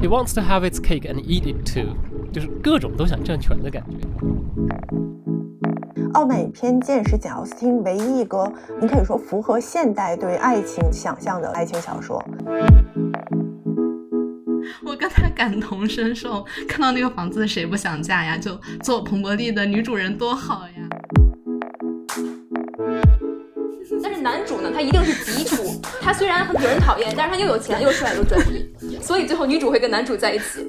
It wants to have its cake and eat it too，就是各种都想占全的感觉。《傲慢与偏见》是简·奥斯汀唯一一个你可以说符合现代对爱情想象的爱情小说。我跟他感同身受，看到那个房子谁不想嫁呀？就做彭伯利的女主人多好呀！但是男主呢，他一定是极处，他虽然很惹人讨厌，但是他又有钱又帅又专一，所以最后女主会跟男主在一起。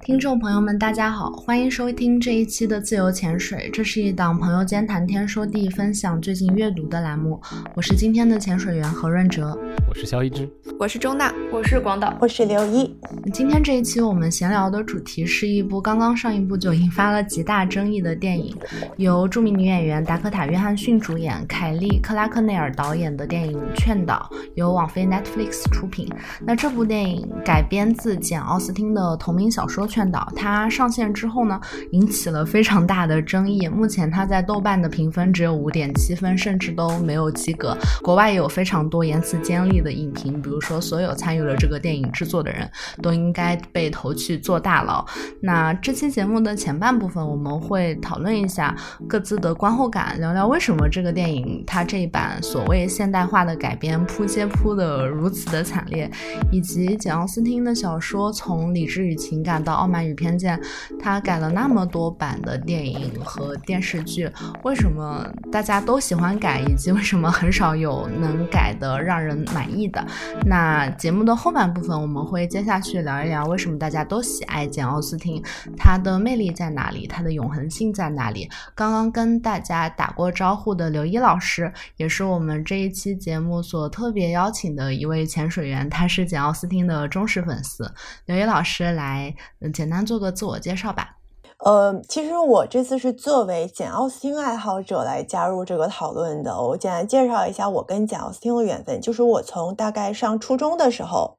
听众朋友们，大家好，欢迎收听这一期的自由潜水。这是一档朋友间谈天说地、分享最近阅读的栏目。我是今天的潜水员何润哲，我是肖一之，我是周娜，我是广岛，我是刘一。今天这一期我们闲聊的主题是一部刚刚上映不久、引发了极大争议的电影，由著名女演员达科塔·约翰逊主演、凯莉·克拉克内尔导演的电影《劝导》，由网飞 Netflix 出品。那这部电影改编自简·奥斯汀的同名小说。劝导它上线之后呢，引起了非常大的争议。目前它在豆瓣的评分只有五点七分，甚至都没有及格。国外也有非常多言辞尖利的影评，比如说说所有参与了这个电影制作的人都应该被投去做大牢。那这期节目的前半部分，我们会讨论一下各自的观后感，聊聊为什么这个电影它这一版所谓现代化的改编扑街扑的如此的惨烈，以及简奥斯汀的小说从理智与情感到。傲慢与偏见，他改了那么多版的电影和电视剧，为什么大家都喜欢改，以及为什么很少有能改的让人满意的？那节目的后半部分，我们会接下去聊一聊为什么大家都喜爱简奥斯汀，它的魅力在哪里，它的永恒性在哪里？刚刚跟大家打过招呼的刘一老师，也是我们这一期节目所特别邀请的一位潜水员，他是简奥斯汀的忠实粉丝。刘一老师来。简单做个自我介绍吧。呃，其实我这次是作为简奥斯汀爱好者来加入这个讨论的。我简单介绍一下我跟简奥斯汀的缘分，就是我从大概上初中的时候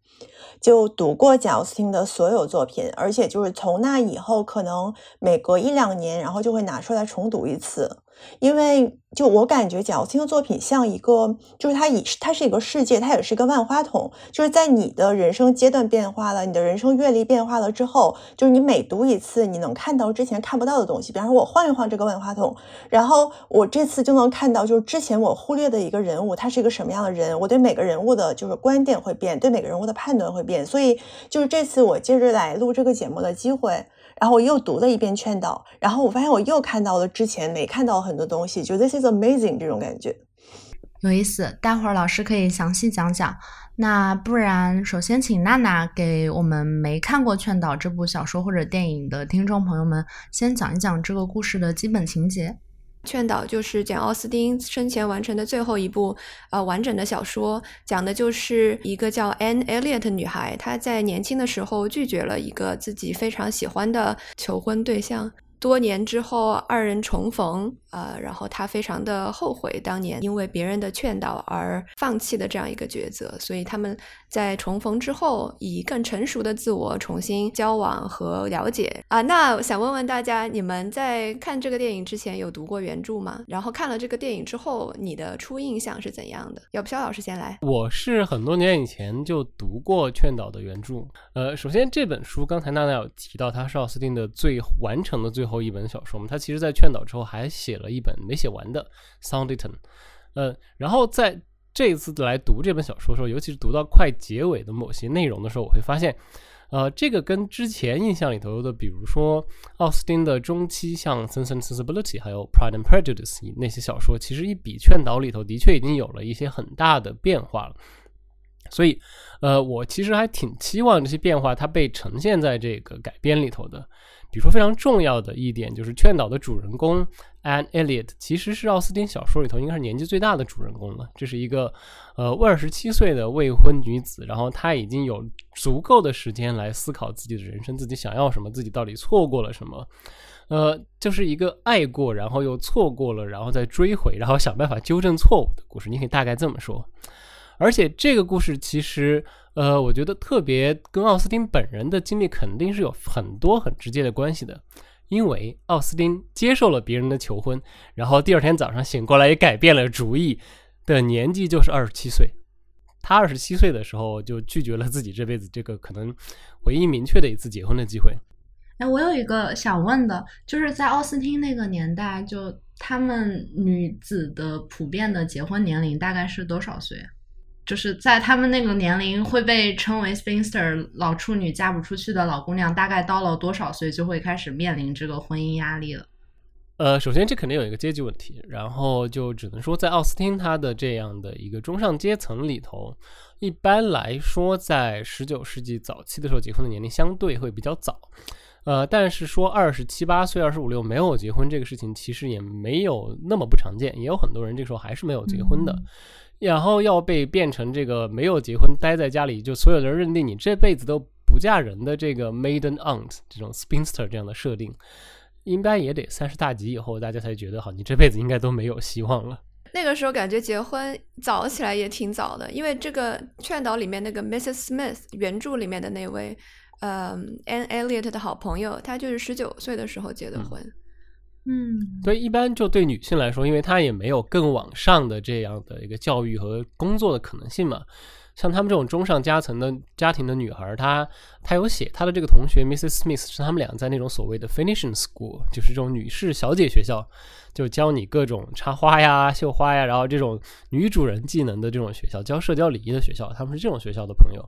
就读过简奥斯汀的所有作品，而且就是从那以后，可能每隔一两年，然后就会拿出来重读一次，因为。就我感觉，蒋奥斯汀的作品像一个，就是它以它是一个世界，它也是一个万花筒。就是在你的人生阶段变化了，你的人生阅历变化了之后，就是你每读一次，你能看到之前看不到的东西。比方说，我晃一晃这个万花筒，然后我这次就能看到，就是之前我忽略的一个人物，他是一个什么样的人。我对每个人物的就是观点会变，对每个人物的判断会变。所以，就是这次我接着来录这个节目的机会。然后我又读了一遍劝导，然后我发现我又看到了之前没看到很多东西，就 This is amazing 这种感觉，有意思。待会儿老师可以详细讲讲。那不然，首先请娜娜给我们没看过劝导这部小说或者电影的听众朋友们，先讲一讲这个故事的基本情节。劝导就是简·奥斯汀生前完成的最后一部呃完整的小说，讲的就是一个叫 Anne Elliot 女孩，她在年轻的时候拒绝了一个自己非常喜欢的求婚对象，多年之后二人重逢。呃，然后他非常的后悔当年因为别人的劝导而放弃的这样一个抉择，所以他们在重逢之后，以更成熟的自我重新交往和了解啊。那想问问大家，你们在看这个电影之前有读过原著吗？然后看了这个电影之后，你的初印象是怎样的？要不肖老师先来？我是很多年以前就读过劝导的原著。呃，首先这本书刚才娜娜有提到，它是奥斯汀的最完成的最后一本小说嘛？他其实在劝导之后还写。了一本没写完的《Soundington》，呃，然后在这一次来读这本小说的时候，尤其是读到快结尾的某些内容的时候，我会发现，呃，这个跟之前印象里头的，比如说奥斯汀的中期像《Sense and Sensibility》还有《Pride and Prejudice》那些小说，其实一比，劝导里头的确已经有了一些很大的变化了。所以，呃，我其实还挺期望这些变化它被呈现在这个改编里头的。比如说，非常重要的一点就是，劝导的主人公 Anne Elliot 其实是奥斯汀小说里头应该是年纪最大的主人公了。这是一个呃二十七岁的未婚女子，然后她已经有足够的时间来思考自己的人生，自己想要什么，自己到底错过了什么。呃，就是一个爱过，然后又错过了，然后再追回，然后想办法纠正错误的故事。你可以大概这么说。而且这个故事其实。呃，我觉得特别跟奥斯汀本人的经历肯定是有很多很直接的关系的，因为奥斯汀接受了别人的求婚，然后第二天早上醒过来也改变了主意的年纪就是二十七岁。他二十七岁的时候就拒绝了自己这辈子这个可能唯一明确的一次结婚的机会。哎，我有一个想问的，就是在奥斯汀那个年代，就他们女子的普遍的结婚年龄大概是多少岁？就是在他们那个年龄会被称为 spinster 老处女嫁不出去的老姑娘，大概到了多少岁就会开始面临这个婚姻压力了？呃，首先这肯定有一个阶级问题，然后就只能说在奥斯汀他的这样的一个中上阶层里头，一般来说在十九世纪早期的时候结婚的年龄相对会比较早。呃，但是说二十七八岁、二十五六没有结婚这个事情，其实也没有那么不常见，也有很多人这时候还是没有结婚的，然后要被变成这个没有结婚、待在家里，就所有人认定你这辈子都不嫁人的这个 maiden aunt 这种 spinster 这样的设定，应该也得三十大几以后，大家才觉得好，你这辈子应该都没有希望了。那个时候感觉结婚早起来也挺早的，因为这个劝导里面那个 Mrs. Smith 原著里面的那位。嗯，Anne Elliot 的好朋友，她就是十九岁的时候结的婚。嗯，对，一般就对女性来说，因为她也没有更往上的这样的一个教育和工作的可能性嘛。像他们这种中上阶层的家庭的女孩，她她有写她的这个同学 Mrs. Smith 是他们俩在那种所谓的 Finishing School，就是这种女士小姐学校，就教你各种插花呀、绣花呀，然后这种女主人技能的这种学校，教社交礼仪的学校，他们是这种学校的朋友。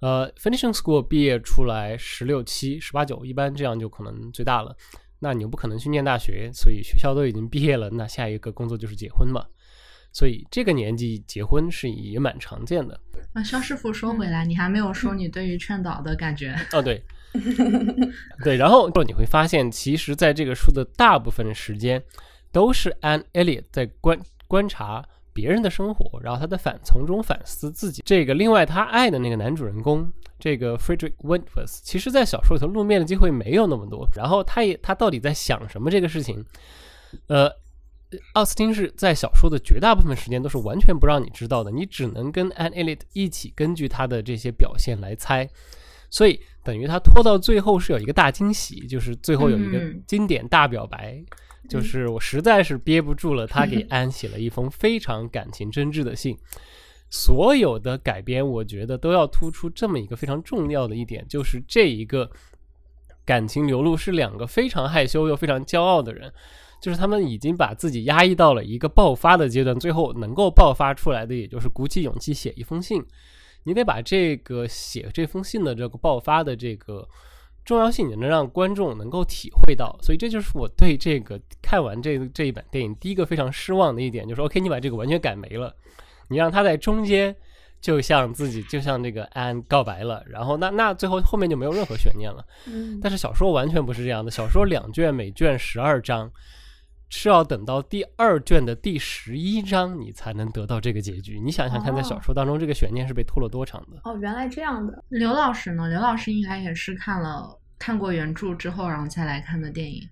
呃，finishing school 毕业出来十六七、十八九，一般这样就可能最大了。那你又不可能去念大学，所以学校都已经毕业了，那下一个工作就是结婚嘛。所以这个年纪结婚是也蛮常见的。啊，肖师傅说回来，你还没有说你对于劝导的感觉。哦，对，对，然后你会发现，其实在这个书的大部分时间，都是 Anne Elliot 在观观察。别人的生活，然后他的反从中反思自己。这个另外他爱的那个男主人公，这个 Frederick Wentworth，其实在小说里头露面的机会没有那么多。然后他也他到底在想什么这个事情，呃，奥斯汀是在小说的绝大部分时间都是完全不让你知道的，你只能跟 Anne Elliot 一起根据他的这些表现来猜。所以等于他拖到最后是有一个大惊喜，就是最后有一个经典大表白。就是我实在是憋不住了，他给安写了一封非常感情真挚的信。所有的改编，我觉得都要突出这么一个非常重要的一点，就是这一个感情流露是两个非常害羞又非常骄傲的人，就是他们已经把自己压抑到了一个爆发的阶段，最后能够爆发出来的，也就是鼓起勇气写一封信。你得把这个写这封信的这个爆发的这个。重要性，你能让观众能够体会到，所以这就是我对这个看完这这一版电影第一个非常失望的一点，就是 OK，你把这个完全改没了，你让他在中间就向自己就向这个安告白了，然后那那最后后面就没有任何悬念了。嗯，但是小说完全不是这样的，小说两卷，每卷十二章，是要等到第二卷的第十一章你才能得到这个结局。你想想看，在小说当中这个悬念是被拖了多长的？哦，原来这样的。刘老师呢？刘老师应该也是看了。看过原著之后，然后再来看的电影。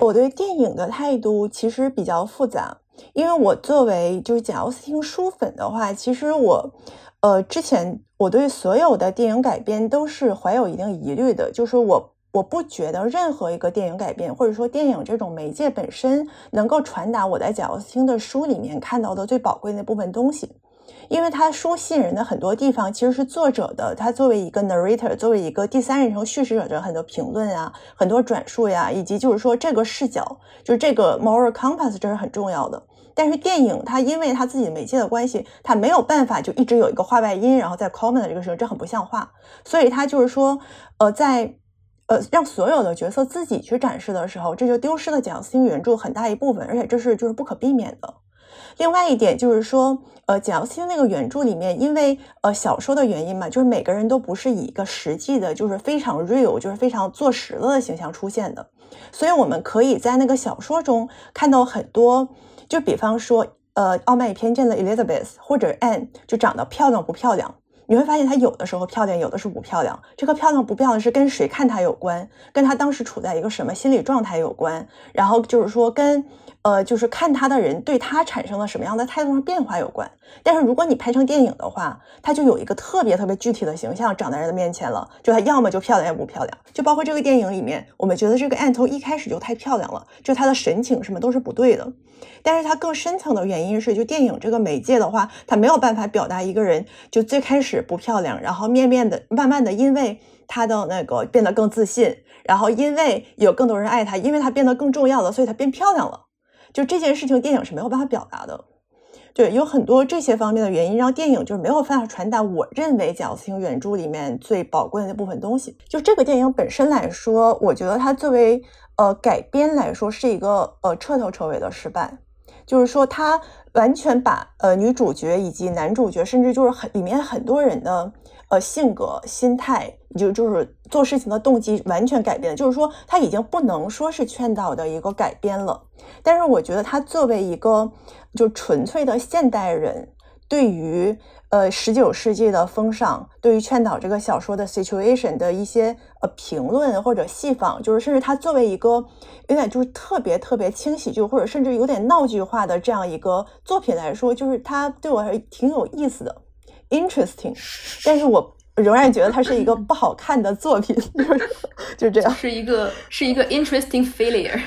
我对电影的态度其实比较复杂，因为我作为就是简奥斯汀书粉的话，其实我，呃，之前我对所有的电影改编都是怀有一定疑虑的，就是我我不觉得任何一个电影改编或者说电影这种媒介本身能够传达我在简奥斯汀的书里面看到的最宝贵的部分东西。因为他书吸引人的很多地方，其实是作者的他作为一个 narrator，作为一个第三人称叙事者的很多评论啊，很多转述呀，以及就是说这个视角，就是这个 moral compass，这是很重要的。但是电影它因为它自己媒介的关系，它没有办法就一直有一个话外音，然后在 comment 的这个时候，这很不像话。所以它就是说，呃，在呃让所有的角色自己去展示的时候，这就丢失了简·奥斯汀原著很大一部分，而且这是就是不可避免的。另外一点就是说，呃，简奥斯汀那个原著里面，因为呃小说的原因嘛，就是每个人都不是以一个实际的，就是非常 real，就是非常做实了的形象出现的，所以我们可以在那个小说中看到很多，就比方说，呃，傲慢与偏见的 Elizabeth 或者 Anne 就长得漂亮不漂亮，你会发现她有的时候漂亮，有的是不漂亮。这个漂亮不漂亮是跟谁看她有关，跟她当时处在一个什么心理状态有关，然后就是说跟。呃，就是看他的人对他产生了什么样的态度上变化有关。但是如果你拍成电影的话，他就有一个特别特别具体的形象长在人的面前了，就他要么就漂亮，要不漂亮。就包括这个电影里面，我们觉得这个 Anne 从一开始就太漂亮了，就她的神情什么都是不对的。但是它更深层的原因是，就电影这个媒介的话，它没有办法表达一个人就最开始不漂亮，然后面面的慢慢的因为他的那个变得更自信，然后因为有更多人爱他，因为他变得更重要了，所以他变漂亮了。就这件事情，电影是没有办法表达的。对，有很多这些方面的原因，让电影就是没有办法传达我认为贾斯汀原著里面最宝贵的那部分东西。就这个电影本身来说，我觉得它作为呃改编来说是一个呃彻头彻尾的失败。就是说，它完全把呃女主角以及男主角，甚至就是很里面很多人的呃性格、心态，就就是做事情的动机完全改变。就是说，他已经不能说是劝导的一个改编了。但是，我觉得他作为一个就纯粹的现代人，对于呃十九世纪的风尚，对于劝导这个小说的 situation 的一些呃评论或者戏仿，就是甚至他作为一个有点就是特别特别轻喜剧或者甚至有点闹剧化的这样一个作品来说，就是他对我还挺有意思的，interesting。但是我仍然觉得它是一个不好看的作品，就是就这样，是一个是一个 interesting failure。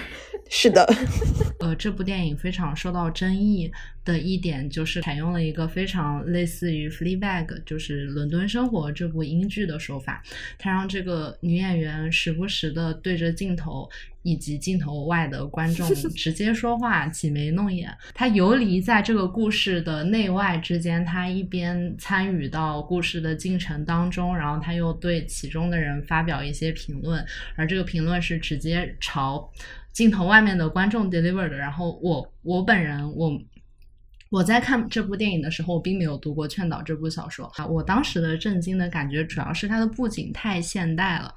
是的，呃，这部电影非常受到争议的一点就是采用了一个非常类似于《Fleabag》就是《伦敦生活》这部英剧的手法，它让这个女演员时不时的对着镜头以及镜头外的观众 直接说话，挤眉弄眼。她游离在这个故事的内外之间，她一边参与到故事的进程当中，然后她又对其中的人发表一些评论，而这个评论是直接朝。镜头外面的观众 delivered，然后我我本人我我在看这部电影的时候，我并没有读过《劝导》这部小说啊。我当时的震惊的感觉主要是它的布景太现代了。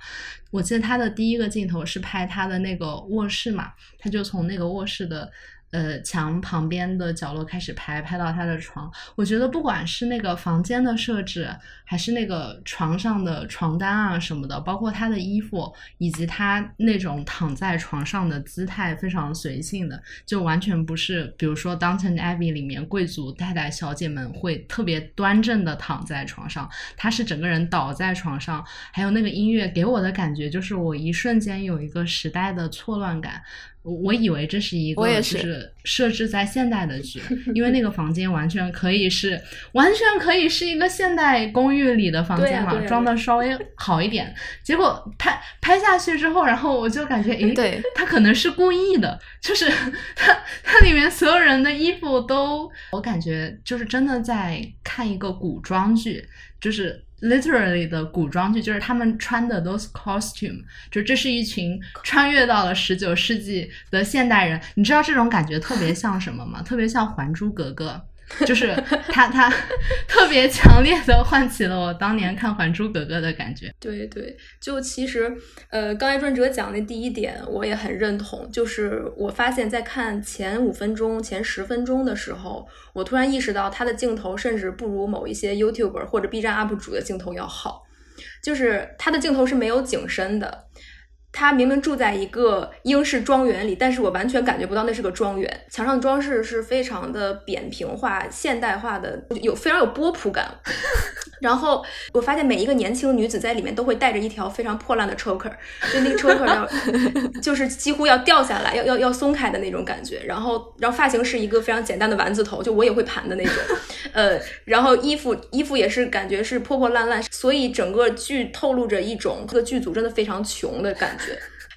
我记得它的第一个镜头是拍他的那个卧室嘛，他就从那个卧室的。呃，墙旁边的角落开始拍，拍到他的床。我觉得不管是那个房间的设置，还是那个床上的床单啊什么的，包括他的衣服，以及他那种躺在床上的姿态，非常随性的，就完全不是，比如说《Downton Abbey》里面贵族太太小姐们会特别端正的躺在床上，他是整个人倒在床上，还有那个音乐给我的感觉，就是我一瞬间有一个时代的错乱感。我以为这是一个就是设置在现代的剧，因为那个房间完全可以是完全可以是一个现代公寓里的房间嘛，装的稍微好一点。结果拍拍下去之后，然后我就感觉，诶，他可能是故意的，就是 他他里面所有人的衣服都，我感觉就是真的在看一个古装剧，就是。Literally 的古装剧，就是他们穿的都是 costume，就这是一群穿越到了十九世纪的现代人。你知道这种感觉特别像什么吗？特别像《还珠格格》。就是他，他特别强烈的唤起了我当年看《还珠格格》的感觉。对对，就其实，呃，刚才润哲讲的第一点，我也很认同。就是我发现，在看前五分钟、前十分钟的时候，我突然意识到他的镜头甚至不如某一些 YouTuber 或者 B 站 UP 主的镜头要好。就是他的镜头是没有景深的。他明明住在一个英式庄园里，但是我完全感觉不到那是个庄园。墙上的装饰是非常的扁平化、现代化的，有非常有波普感。然后我发现每一个年轻女子在里面都会带着一条非常破烂的 choker，就那个 choker 要 就是几乎要掉下来、要要要松开的那种感觉。然后，然后发型是一个非常简单的丸子头，就我也会盘的那种。呃，然后衣服衣服也是感觉是破破烂烂，所以整个剧透露着一种这个剧组真的非常穷的感觉。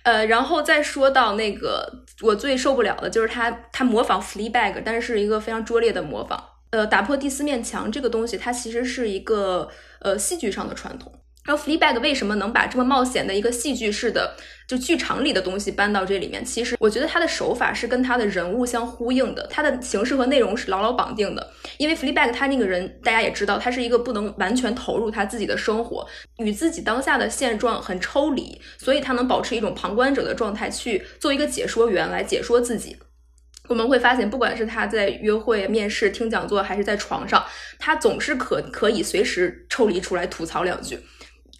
呃，然后再说到那个我最受不了的就是他他模仿 Fleabag，但是是一个非常拙劣的模仿。呃，打破第四面墙这个东西，它其实是一个呃戏剧上的传统。然后 Fleabag 为什么能把这么冒险的一个戏剧式的就剧场里的东西搬到这里面？其实我觉得他的手法是跟他的人物相呼应的，他的形式和内容是牢牢绑定的。因为 Fleabag 他那个人，大家也知道，他是一个不能完全投入他自己的生活，与自己当下的现状很抽离，所以他能保持一种旁观者的状态，去做一个解说员来解说自己。我们会发现，不管是他在约会、面试、听讲座，还是在床上，他总是可可以随时抽离出来吐槽两句。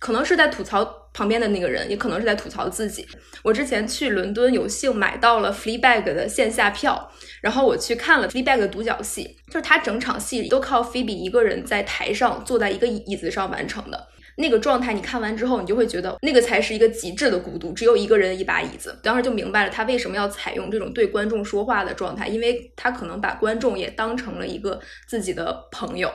可能是在吐槽旁边的那个人，也可能是在吐槽自己。我之前去伦敦有幸买到了 Fleabag 的线下票，然后我去看了 Fleabag 独角戏，就是他整场戏都靠 Phoebe 一个人在台上坐在一个椅子上完成的。那个状态，你看完之后，你就会觉得那个才是一个极致的孤独，只有一个人一把椅子。当时就明白了他为什么要采用这种对观众说话的状态，因为他可能把观众也当成了一个自己的朋友。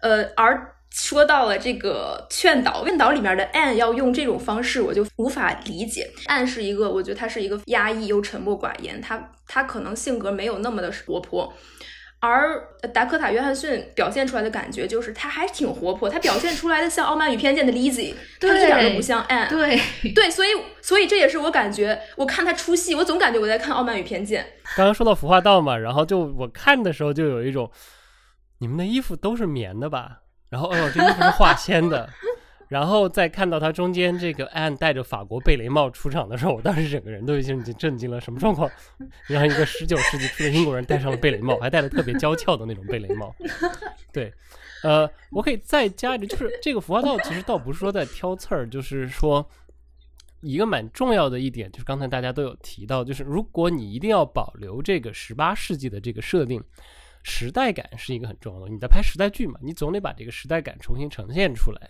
呃，而说到了这个劝导，劝导里面的 Anne 要用这种方式，我就无法理解。Anne 是一个，我觉得他是一个压抑又沉默寡言，他他可能性格没有那么的活泼。而达科塔·约翰逊表现出来的感觉就是他还挺活泼，他表现出来的像《傲慢与偏见》的 Lizzie，他一点都不像 Anne。对 对，所以所以这也是我感觉，我看他出戏，我总感觉我在看《傲慢与偏见》。刚刚说到服化道嘛，然后就我看的时候就有一种，你们的衣服都是棉的吧？然后哦，这衣服是化纤的。然后再看到他中间这个安戴着法国贝雷帽出场的时候，我当时整个人都已经已经震惊了，什么状况？让一个十九世纪初的英国人戴上了贝雷帽，还戴的特别娇俏的那种贝雷帽。对，呃，我可以再加一句，就是这个服化道其实倒不是说在挑刺儿，就是说一个蛮重要的一点，就是刚才大家都有提到，就是如果你一定要保留这个十八世纪的这个设定，时代感是一个很重要的。你在拍时代剧嘛，你总得把这个时代感重新呈现出来。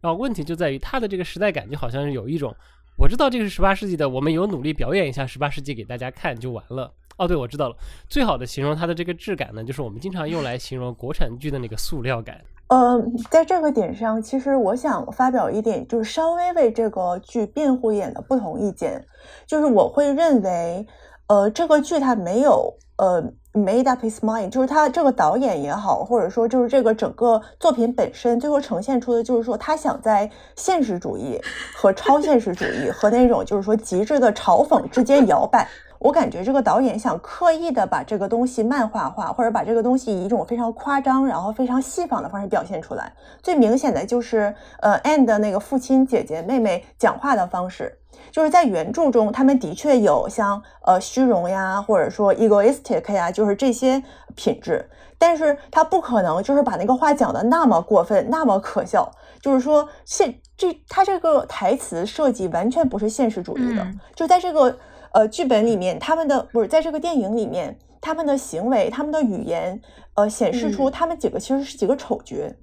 然后问题就在于它的这个时代感，就好像是有一种，我知道这个是十八世纪的，我们有努力表演一下十八世纪给大家看就完了。哦，对，我知道了。最好的形容它的这个质感呢，就是我们经常用来形容国产剧的那个塑料感。呃，在这个点上，其实我想发表一点，就是稍微为这个剧辩护一点的不同意见，就是我会认为，呃，这个剧它没有，呃。Made up his mind，就是他这个导演也好，或者说就是这个整个作品本身，最后呈现出的就是说他想在现实主义和超现实主义和那种就是说极致的嘲讽之间摇摆。我感觉这个导演想刻意的把这个东西漫画化，或者把这个东西以一种非常夸张，然后非常戏仿的方式表现出来。最明显的就是，呃，And 那个父亲、姐姐、妹妹讲话的方式。就是在原著中，他们的确有像呃虚荣呀，或者说 egoistic 呀，就是这些品质，但是他不可能就是把那个话讲的那么过分，那么可笑。就是说现这他这个台词设计完全不是现实主义的，就在这个呃剧本里面，他们的不是在这个电影里面，他们的行为、他们的语言，呃，显示出他们几个其实是几个丑角，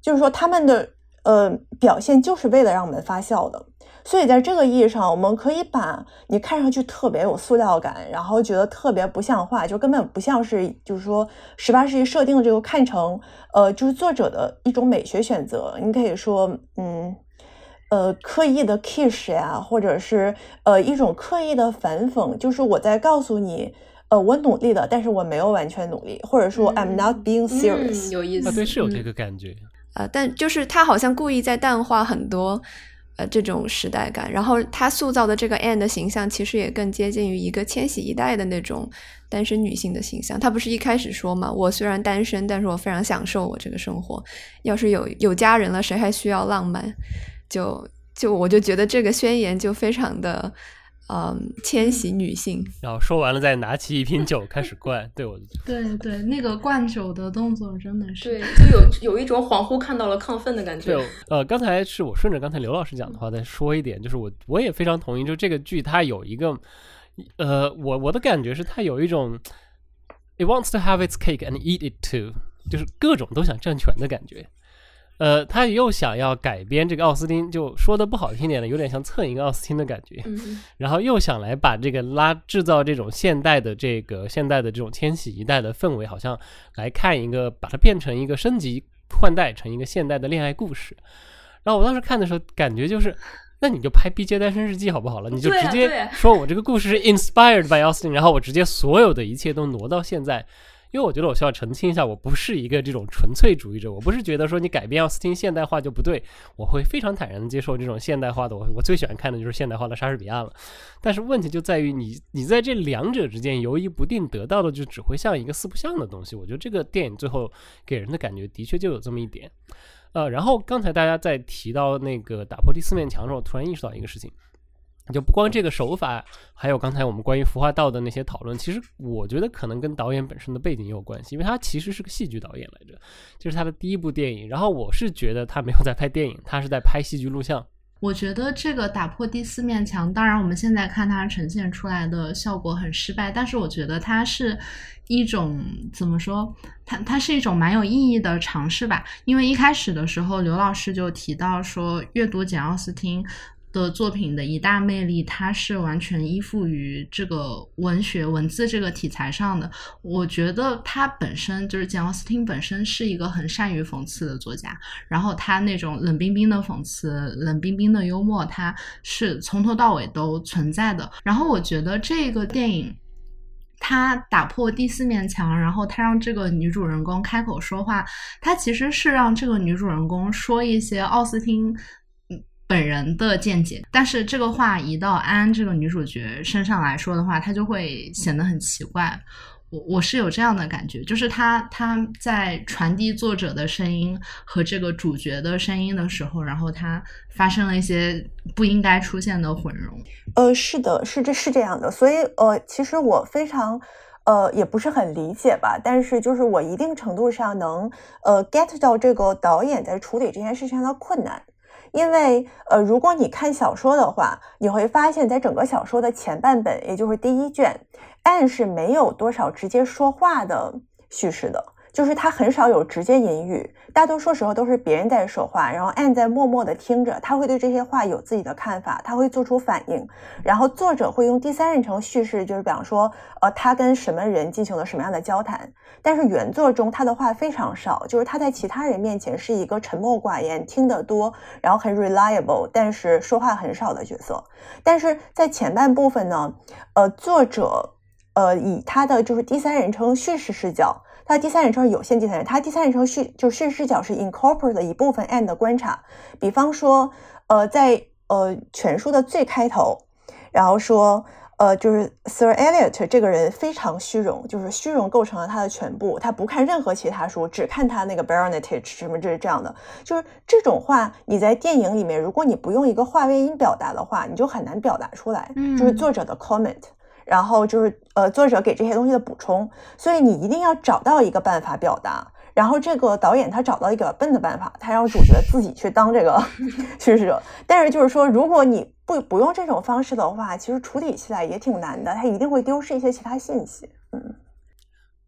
就是说他们的呃表现就是为了让我们发笑的。所以，在这个意义上，我们可以把你看上去特别有塑料感，然后觉得特别不像话，就根本不像是，就是说十八世纪设定的这个看成，呃，就是作者的一种美学选择。你可以说，嗯，呃，刻意的 kiss 呀，或者是呃一种刻意的反讽，就是我在告诉你，呃，我努力了，但是我没有完全努力，或者说 I'm not being serious。有意思，对，是有这个感觉。呃，但就是他好像故意在淡化很多。呃，这种时代感，然后他塑造的这个 Anne 的形象，其实也更接近于一个千禧一代的那种单身女性的形象。他不是一开始说嘛，我虽然单身，但是我非常享受我这个生活。要是有有家人了，谁还需要浪漫？就就我就觉得这个宣言就非常的。嗯，迁徙女性，然后说完了，再拿起一瓶酒开始灌。对我，对对，那个灌酒的动作真的是，对，就有有一种恍惚看到了亢奋的感觉。对，呃，刚才是我顺着刚才刘老师讲的话再说一点，就是我我也非常同意，就这个剧它有一个，呃，我我的感觉是它有一种，it wants to have its cake and eat it too，就是各种都想占全的感觉。呃，他又想要改编这个奥斯汀，就说的不好听点的，有点像蹭一个奥斯汀的感觉。然后又想来把这个拉制造这种现代的这个现代的这种千禧一代的氛围，好像来看一个，把它变成一个升级换代成一个现代的恋爱故事。然后我当时看的时候，感觉就是，那你就拍《B 街单身日记》好不好了？你就直接说我这个故事是 inspired by Austin，然后我直接所有的一切都挪到现在。因为我觉得我需要澄清一下，我不是一个这种纯粹主义者，我不是觉得说你改编奥斯汀现代化就不对，我会非常坦然的接受这种现代化的。我我最喜欢看的就是现代化的莎士比亚了。但是问题就在于你你在这两者之间犹豫不定，得到的就只会像一个四不像的东西。我觉得这个电影最后给人的感觉的确就有这么一点。呃，然后刚才大家在提到那个打破第四面墙的时候，突然意识到一个事情，就不光这个手法，还有刚才我们关于服化道的那些讨论，其实我觉得可能跟导演本身的背景也有关系，因为他其实是个戏剧导演来着，就是他的第一部电影。然后我是觉得他没有在拍电影，他是在拍戏剧录像。我觉得这个打破第四面墙，当然我们现在看它呈现出来的效果很失败，但是我觉得它是一种怎么说？它它是一种蛮有意义的尝试吧。因为一开始的时候，刘老师就提到说，阅读简奥斯汀。的作品的一大魅力，它是完全依附于这个文学文字这个题材上的。我觉得他本身就是简奥斯汀本身是一个很善于讽刺的作家，然后他那种冷冰冰的讽刺、冷冰冰的幽默，他是从头到尾都存在的。然后我觉得这个电影，他打破第四面墙，然后他让这个女主人公开口说话，他其实是让这个女主人公说一些奥斯汀。本人的见解，但是这个话移到安这个女主角身上来说的话，她就会显得很奇怪。我我是有这样的感觉，就是她她在传递作者的声音和这个主角的声音的时候，然后她发生了一些不应该出现的混融。呃，是的，是这是这样的，所以呃，其实我非常呃也不是很理解吧，但是就是我一定程度上能呃 get 到这个导演在处理这件事情上的困难。因为，呃，如果你看小说的话，你会发现在整个小说的前半本，也就是第一卷，Anne 是没有多少直接说话的叙事的。就是他很少有直接引语，大多数时候都是别人在说话，然后 Anne 在默默的听着，他会对这些话有自己的看法，他会做出反应，然后作者会用第三人称叙事，就是比方说，呃，他跟什么人进行了什么样的交谈。但是原作中他的话非常少，就是他在其他人面前是一个沉默寡言、听得多，然后很 reliable，但是说话很少的角色。但是在前半部分呢，呃，作者，呃，以他的就是第三人称叙事视角。它第三人称是有限第三人，它第三人称叙就叙事视角是 incorporate 的一部分 and 的观察。比方说，呃，在呃全书的最开头，然后说，呃，就是 Sir Elliot 这个人非常虚荣，就是虚荣构成了他的全部，他不看任何其他书，只看他那个 Baronetage 什么这是这样的，就是这种话，你在电影里面，如果你不用一个话外音表达的话，你就很难表达出来，就是作者的 comment。然后就是呃，作者给这些东西的补充，所以你一定要找到一个办法表达。然后这个导演他找到一个笨的办法，他让主角自己去当这个 叙事者。但是就是说，如果你不不用这种方式的话，其实处理起来也挺难的，他一定会丢失一些其他信息。嗯，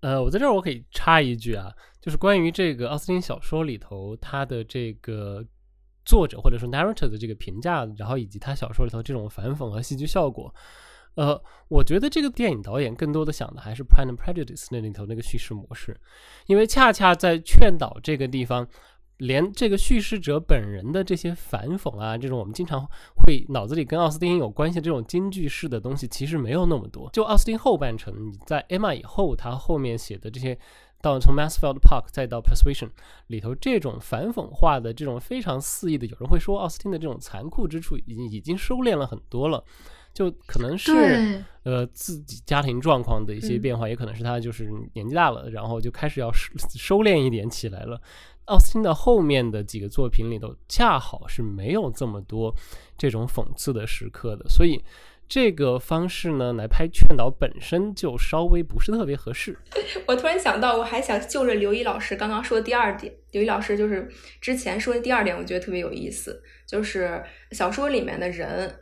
呃，我在这儿我可以插一句啊，就是关于这个奥斯汀小说里头他的这个作者或者说 narrator 的这个评价，然后以及他小说里头这种反讽和戏剧效果。呃，我觉得这个电影导演更多的想的还是《Pride and Prejudice》那里头那个叙事模式，因为恰恰在劝导这个地方，连这个叙事者本人的这些反讽啊，这种我们经常会脑子里跟奥斯汀有关系的这种京剧式的东西，其实没有那么多。就奥斯汀后半程，你在 Emma 以后，他后面写的这些，到从 Mansfield Park 再到 Persuasion 里头，这种反讽化的这种非常肆意的，有人会说奥斯汀的这种残酷之处已经已经收敛了很多了。就可能是呃自己家庭状况的一些变化，也可能是他就是年纪大了，然后就开始要收 收敛一点起来了。奥斯汀的后面的几个作品里头，恰好是没有这么多这种讽刺的时刻的，所以这个方式呢来拍劝导本身就稍微不是特别合适。我突然想到，我还想就着刘一老师刚刚说的第二点，刘一老师就是之前说的第二点，我觉得特别有意思，就是小说里面的人。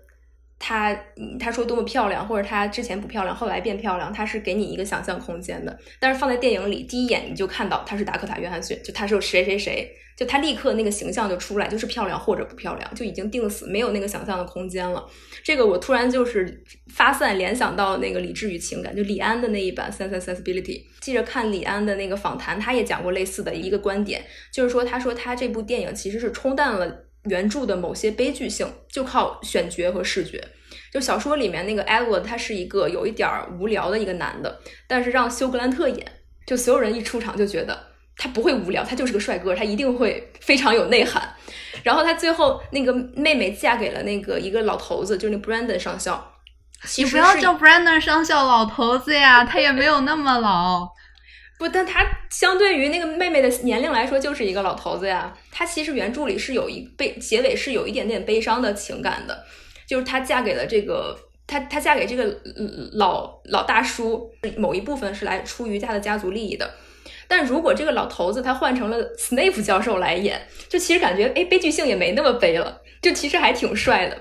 他他说多么漂亮，或者他之前不漂亮，后来变漂亮，他是给你一个想象空间的。但是放在电影里，第一眼你就看到他是达克塔·约翰逊，就他是谁谁谁，就他立刻那个形象就出来，就是漂亮或者不漂亮，就已经定死，没有那个想象的空间了。这个我突然就是发散联想到那个理智与情感，就李安的那一版《Sense and Sensibility》。记着看李安的那个访谈，他也讲过类似的一个观点，就是说他说他这部电影其实是冲淡了。原著的某些悲剧性就靠选角和视觉。就小说里面那个 Edward，他是一个有一点无聊的一个男的，但是让休格兰特演，就所有人一出场就觉得他不会无聊，他就是个帅哥，他一定会 非常有内涵。然后他最后那个妹妹嫁给了那个一个老头子，就是那 Brandon 上校。你不要叫 Brandon 上校老头子呀，他也没有那么老。不，但他相对于那个妹妹的年龄来说，就是一个老头子呀。他其实原著里是有一悲，结尾是有一点点悲伤的情感的，就是她嫁给了这个。她她嫁给这个老老大叔，某一部分是来出于她的家族利益的。但如果这个老头子他换成了 Snape 教授来演，就其实感觉哎，悲剧性也没那么悲了，就其实还挺帅的。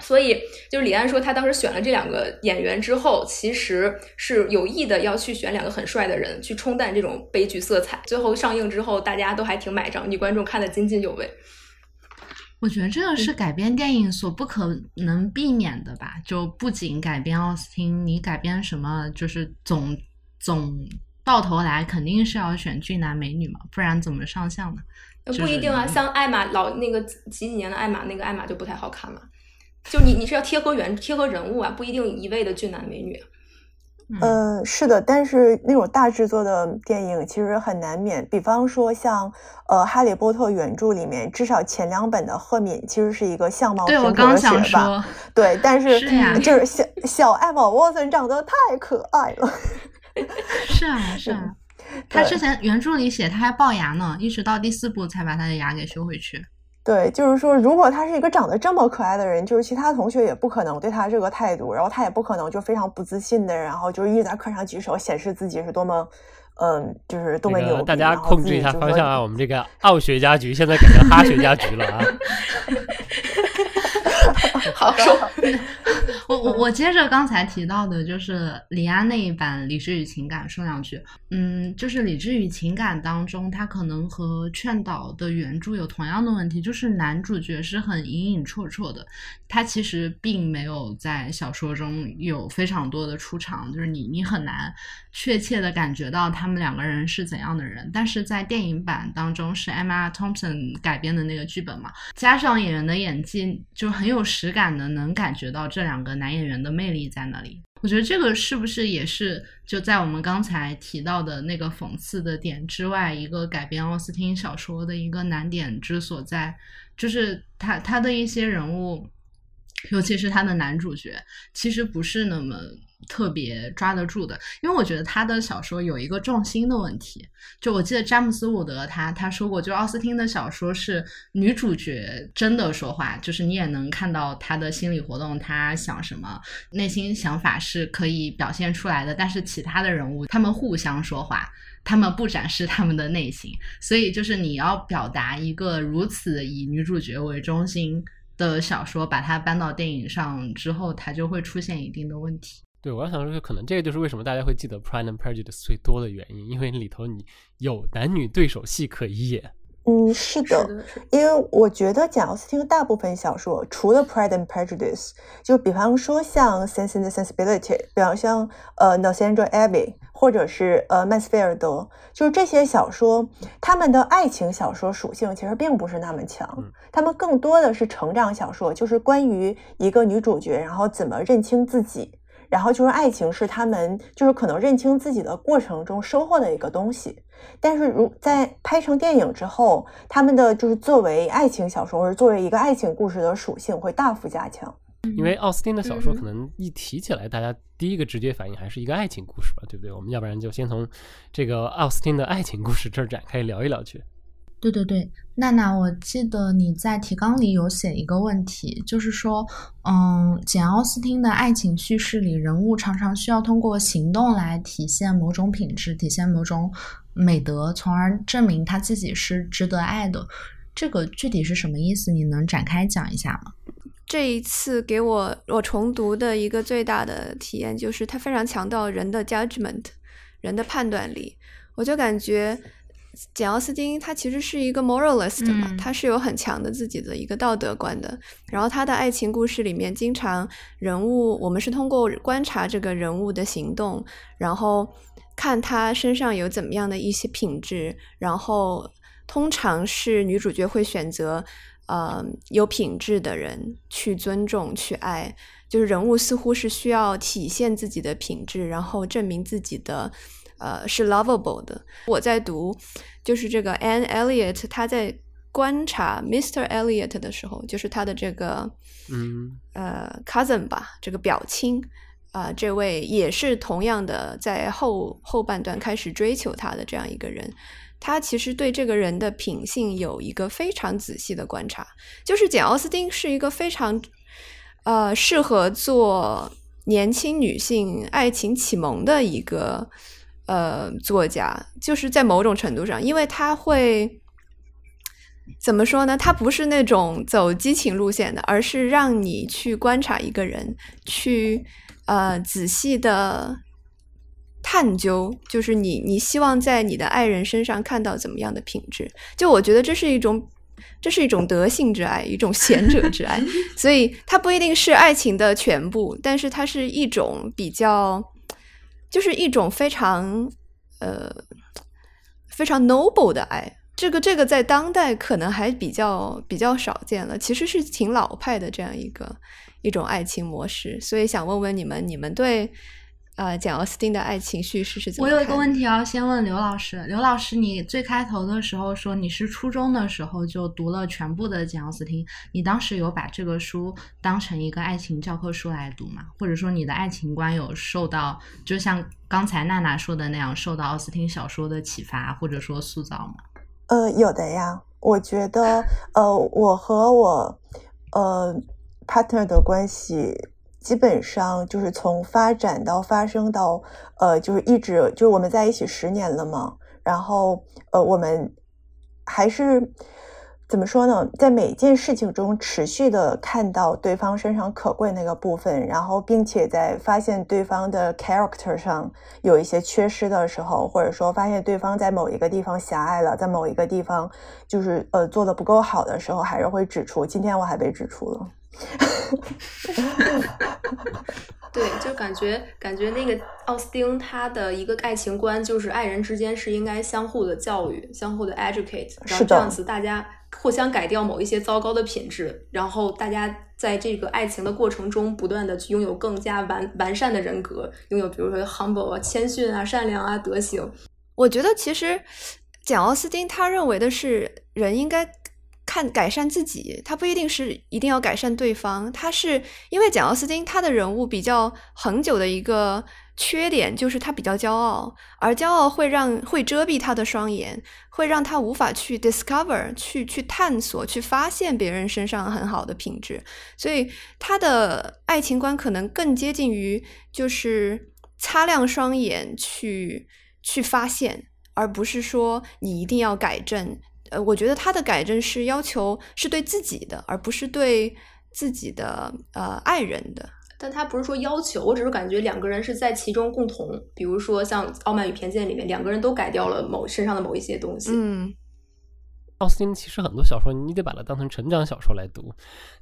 所以就是李安说，他当时选了这两个演员之后，其实是有意的要去选两个很帅的人去冲淡这种悲剧色彩。最后上映之后，大家都还挺买账，女观众看得津津有味。我觉得这个是改编电影所不可能避免的吧？就不仅改编奥斯汀，你改编什么，就是总总到头来肯定是要选俊男美女嘛，不然怎么上相呢？不一定啊，像艾玛老那个几几年的艾玛，那个艾玛就不太好看嘛。就你你是要贴合原贴合人物啊，不一定一味的俊男美女。嗯，是的，但是那种大制作的电影其实很难免。比方说像呃《哈利波特》原著里面，至少前两本的赫敏其实是一个相貌平平的学霸。对，但是就是小小艾玛沃森长得太可爱了。是啊，是啊。他之前原著里写他还龅牙呢，一直到第四部才把他的牙给修回去。对，就是说，如果他是一个长得这么可爱的人，就是其他同学也不可能对他这个态度，然后他也不可能就非常不自信的，然后就是一直在课上举手显示自己是多么，嗯，就是多么牛。大家控制一下方向啊！我们这个奥学家局现在改成哈学家局了啊！好说。我我我接着刚才提到的，就是李安那一版《理智与情感》说两句。嗯，就是《理智与情感》当中，他可能和劝导的原著有同样的问题，就是男主角是很隐隐绰绰的，他其实并没有在小说中有非常多的出场，就是你你很难确切的感觉到他们两个人是怎样的人。但是在电影版当中，是 Emma Thompson 改编的那个剧本嘛，加上演员的演技，就很有实感的能感觉到这两个。男演员的魅力在那里？我觉得这个是不是也是就在我们刚才提到的那个讽刺的点之外，一个改编奥斯汀小说的一个难点之所在，就是他他的一些人物，尤其是他的男主角，其实不是那么。特别抓得住的，因为我觉得他的小说有一个重心的问题。就我记得詹姆斯伍德他他说过，就奥斯汀的小说是女主角真的说话，就是你也能看到他的心理活动，他想什么，内心想法是可以表现出来的。但是其他的人物他们互相说话，他们不展示他们的内心，所以就是你要表达一个如此以女主角为中心的小说，把它搬到电影上之后，它就会出现一定的问题。对，我要想说，可能这个就是为什么大家会记得《Pride and Prejudice》最多的原因，因为里头你有男女对手戏可以演。嗯，是的，因为我觉得简奥斯汀大部分小说，除了《Pride and Prejudice》，就比方说像《Sense and Sensibility》，比方像呃《Northanger Abbey》，或者是呃《曼斯菲尔德》，就是这些小说，他们的爱情小说属性其实并不是那么强，他们更多的是成长小说，就是关于一个女主角，然后怎么认清自己。然后就是爱情是他们就是可能认清自己的过程中收获的一个东西，但是如在拍成电影之后，他们的就是作为爱情小说或者作为一个爱情故事的属性会大幅加强。因为奥斯汀的小说可能一提起来，大家第一个直接反应还是一个爱情故事吧，对不对？我们要不然就先从这个奥斯汀的爱情故事这儿展开聊一聊去。对对对，娜娜，我记得你在提纲里有写一个问题，就是说，嗯，简奥斯汀的爱情叙事里，人物常常需要通过行动来体现某种品质，体现某种美德，从而证明他自己是值得爱的。这个具体是什么意思？你能展开讲一下吗？这一次给我我重读的一个最大的体验，就是他非常强调人的 judgment，人的判断力，我就感觉。简奥斯汀他其实是一个 moralist 嘛，他是有很强的自己的一个道德观的。然后他的爱情故事里面，经常人物我们是通过观察这个人物的行动，然后看他身上有怎么样的一些品质，然后通常是女主角会选择呃有品质的人去尊重去爱，就是人物似乎是需要体现自己的品质，然后证明自己的。呃，是 lovable 的。我在读，就是这个 Anne Elliot，他在观察 Mr. Elliot 的时候，就是他的这个，嗯，呃，cousin 吧，这个表亲，啊，这位也是同样的，在后后半段开始追求他的这样一个人，他其实对这个人的品性有一个非常仔细的观察。就是简奥斯汀是一个非常。呃适合做年轻女性爱情启蒙的一个呃作家，就是在某种程度上，因为他会怎么说呢？他不是那种走激情路线的，而是让你去观察一个人，去呃仔细的探究，就是你你希望在你的爱人身上看到怎么样的品质？就我觉得这是一种。这是一种德性之爱，一种贤者之爱，所以它不一定是爱情的全部，但是它是一种比较，就是一种非常呃非常 noble 的爱。这个这个在当代可能还比较比较少见了，其实是挺老派的这样一个一种爱情模式。所以想问问你们，你们对？呃，简奥斯汀的爱情叙事是怎么？我有一个问题要先问刘老师。刘老师，你最开头的时候说你是初中的时候就读了全部的简奥斯汀，你当时有把这个书当成一个爱情教科书来读吗？或者说你的爱情观有受到，就像刚才娜娜说的那样，受到奥斯汀小说的启发或者说塑造吗？呃，有的呀。我觉得，呃，我和我呃 partner 的关系。基本上就是从发展到发生到，呃，就是一直就是我们在一起十年了嘛。然后，呃，我们还是怎么说呢？在每件事情中持续的看到对方身上可贵那个部分，然后并且在发现对方的 character 上有一些缺失的时候，或者说发现对方在某一个地方狭隘了，在某一个地方就是呃做的不够好的时候，还是会指出。今天我还被指出了。对，就感觉感觉那个奥斯汀他的一个爱情观就是爱人之间是应该相互的教育，相互的 educate，然后这样子大家互相改掉某一些糟糕的品质，然后大家在这个爱情的过程中不断的去拥有更加完完善的人格，拥有比如说 humble 啊、谦逊啊、善良啊、德行。我觉得其实简奥斯汀他认为的是人应该。看改善自己，他不一定是一定要改善对方。他是因为简奥斯汀他的人物比较恒久的一个缺点就是他比较骄傲，而骄傲会让会遮蔽他的双眼，会让他无法去 discover 去去探索去发现别人身上很好的品质。所以他的爱情观可能更接近于就是擦亮双眼去去发现，而不是说你一定要改正。呃，我觉得他的改正是要求是对自己的，而不是对自己的呃爱人的。但他不是说要求，我只是感觉两个人是在其中共同，比如说像《傲慢与偏见》里面，两个人都改掉了某身上的某一些东西。嗯。奥斯汀其实很多小说，你得把它当成成长小说来读。